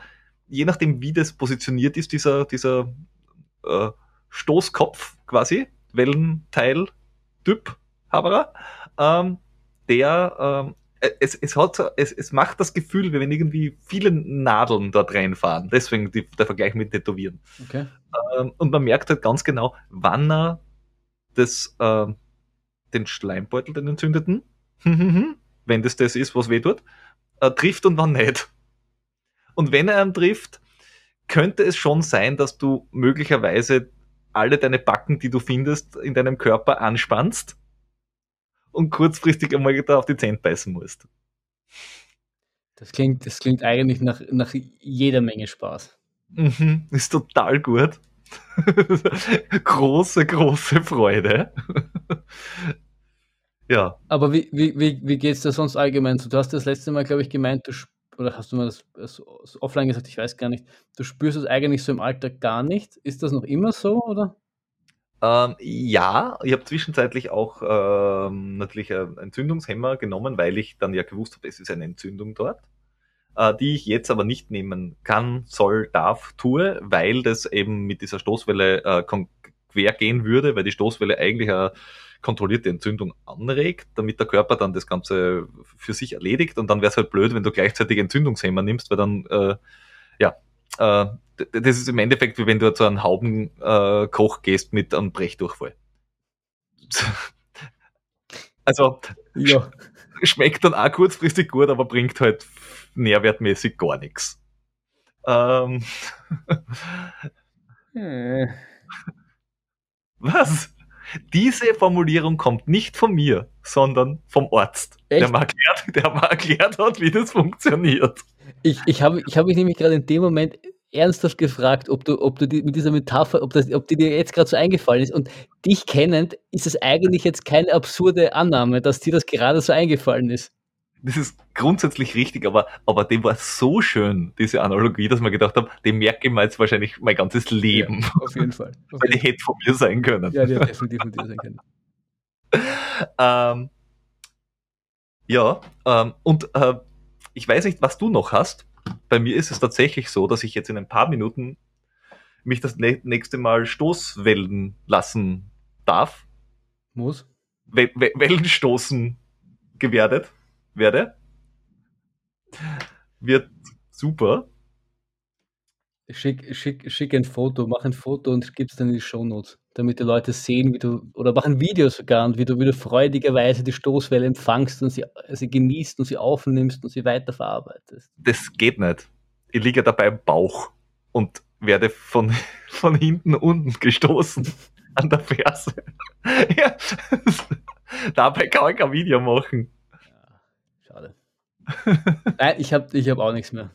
Speaker 2: je nachdem, wie das positioniert ist, dieser, dieser äh, Stoßkopf quasi, Wellenteil-Typ, Haberer, ähm, der ähm, äh, es, es, hat, es, es macht das Gefühl, wie wenn irgendwie viele Nadeln dort reinfahren. Deswegen die, der Vergleich mit Tätowieren. Okay. Ähm, und man merkt halt ganz genau, wann er das, äh, den Schleimbeutel, den entzündeten, *laughs* wenn das das ist, was weh tut, äh, trifft und wann nicht. Und wenn er einen trifft, könnte es schon sein, dass du möglicherweise alle deine Backen, die du findest, in deinem Körper anspannst und kurzfristig einmal da auf die Zähne beißen musst.
Speaker 1: Das klingt, das klingt eigentlich nach, nach jeder Menge Spaß.
Speaker 2: Mhm, ist total gut. *laughs* große, große Freude. Ja.
Speaker 1: Aber wie, wie, wie, wie geht es dir sonst allgemein? Du hast das letzte Mal, glaube ich, gemeint, du oder hast du mal das, das, offline gesagt, ich weiß gar nicht, du spürst es eigentlich so im Alltag gar nicht. Ist das noch immer so, oder?
Speaker 2: Ähm, ja, ich habe zwischenzeitlich auch ähm, natürlich einen Entzündungshemmer genommen, weil ich dann ja gewusst habe, es ist eine Entzündung dort, äh, die ich jetzt aber nicht nehmen kann, soll, darf, tue, weil das eben mit dieser Stoßwelle äh, quer gehen würde, weil die Stoßwelle eigentlich eine kontrollierte Entzündung anregt, damit der Körper dann das Ganze für sich erledigt und dann wäre es halt blöd, wenn du gleichzeitig Entzündungshemmer nimmst, weil dann, äh, ja, äh, das ist im Endeffekt wie wenn du zu einem Haubenkoch äh, gehst mit einem Brechdurchfall. *laughs* also, ja. schmeckt dann auch kurzfristig gut, aber bringt halt nährwertmäßig gar nichts. Ähm. Hm. *laughs* Was? Diese Formulierung kommt nicht von mir, sondern vom Arzt, der mal, erklärt, der mal erklärt hat, wie das funktioniert.
Speaker 1: Ich, ich habe ich hab mich nämlich gerade in dem Moment ernsthaft gefragt, ob du, ob du die, mit dieser Metapher, ob, das, ob die dir jetzt gerade so eingefallen ist. Und dich kennend ist es eigentlich jetzt keine absurde Annahme, dass dir das gerade so eingefallen ist
Speaker 2: das ist grundsätzlich richtig, aber, aber dem war so schön, diese Analogie, dass man gedacht hat, dem merke ich mir jetzt wahrscheinlich mein ganzes Leben. Ja,
Speaker 1: auf jeden Fall.
Speaker 2: Auf *laughs* Weil die hätte von mir sein können.
Speaker 1: Ja, die hätte definitiv von dir sein können. *laughs*
Speaker 2: ähm, ja, ähm, und äh, ich weiß nicht, was du noch hast. Bei mir ist es tatsächlich so, dass ich jetzt in ein paar Minuten mich das nächste Mal Stoßwellen lassen darf.
Speaker 1: Muss?
Speaker 2: We Wellen stoßen gewerdet werde. Wird super.
Speaker 1: Schick, schick, schick ein Foto, mach ein Foto und gib es dann in die Shownotes, damit die Leute sehen, wie du, oder mach ein Video sogar und wie du wieder freudigerweise die Stoßwelle empfangst und sie, sie genießt und sie aufnimmst und sie weiterverarbeitest.
Speaker 2: Das geht nicht. Ich liege dabei im Bauch und werde von, *laughs* von hinten unten gestoßen an der Ferse. *laughs* ja. *laughs* Dabei kann ich kein Video machen. *laughs*
Speaker 1: Nein, ich habe ich hab auch nichts mehr.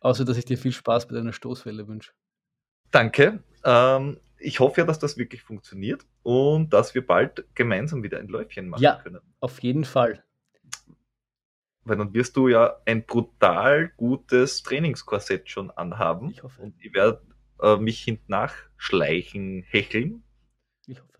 Speaker 1: Außer, dass ich dir viel Spaß bei deiner Stoßwelle wünsche.
Speaker 2: Danke. Ähm, ich hoffe ja, dass das wirklich funktioniert und dass wir bald gemeinsam wieder ein Läufchen machen
Speaker 1: ja,
Speaker 2: können.
Speaker 1: Auf jeden Fall.
Speaker 2: Weil dann wirst du ja ein brutal gutes Trainingskorsett schon anhaben.
Speaker 1: Ich hoffe.
Speaker 2: Und ich werde äh, mich hinten nachschleichen, hecheln.
Speaker 1: Ich hoffe.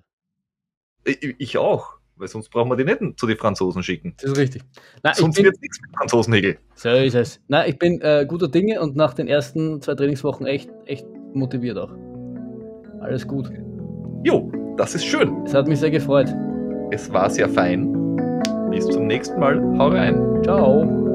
Speaker 2: Ich, ich auch. Weil sonst brauchen wir die nicht zu den Franzosen schicken.
Speaker 1: Das ist richtig.
Speaker 2: Na, sonst wird nichts mit Franzosenhegel.
Speaker 1: So ist es. Na, ich bin äh, guter Dinge und nach den ersten zwei Trainingswochen echt, echt motiviert auch. Alles gut.
Speaker 2: Jo, das ist schön.
Speaker 1: Es hat mich sehr gefreut.
Speaker 2: Es war sehr fein. Bis zum nächsten Mal. Hau rein.
Speaker 1: Ciao.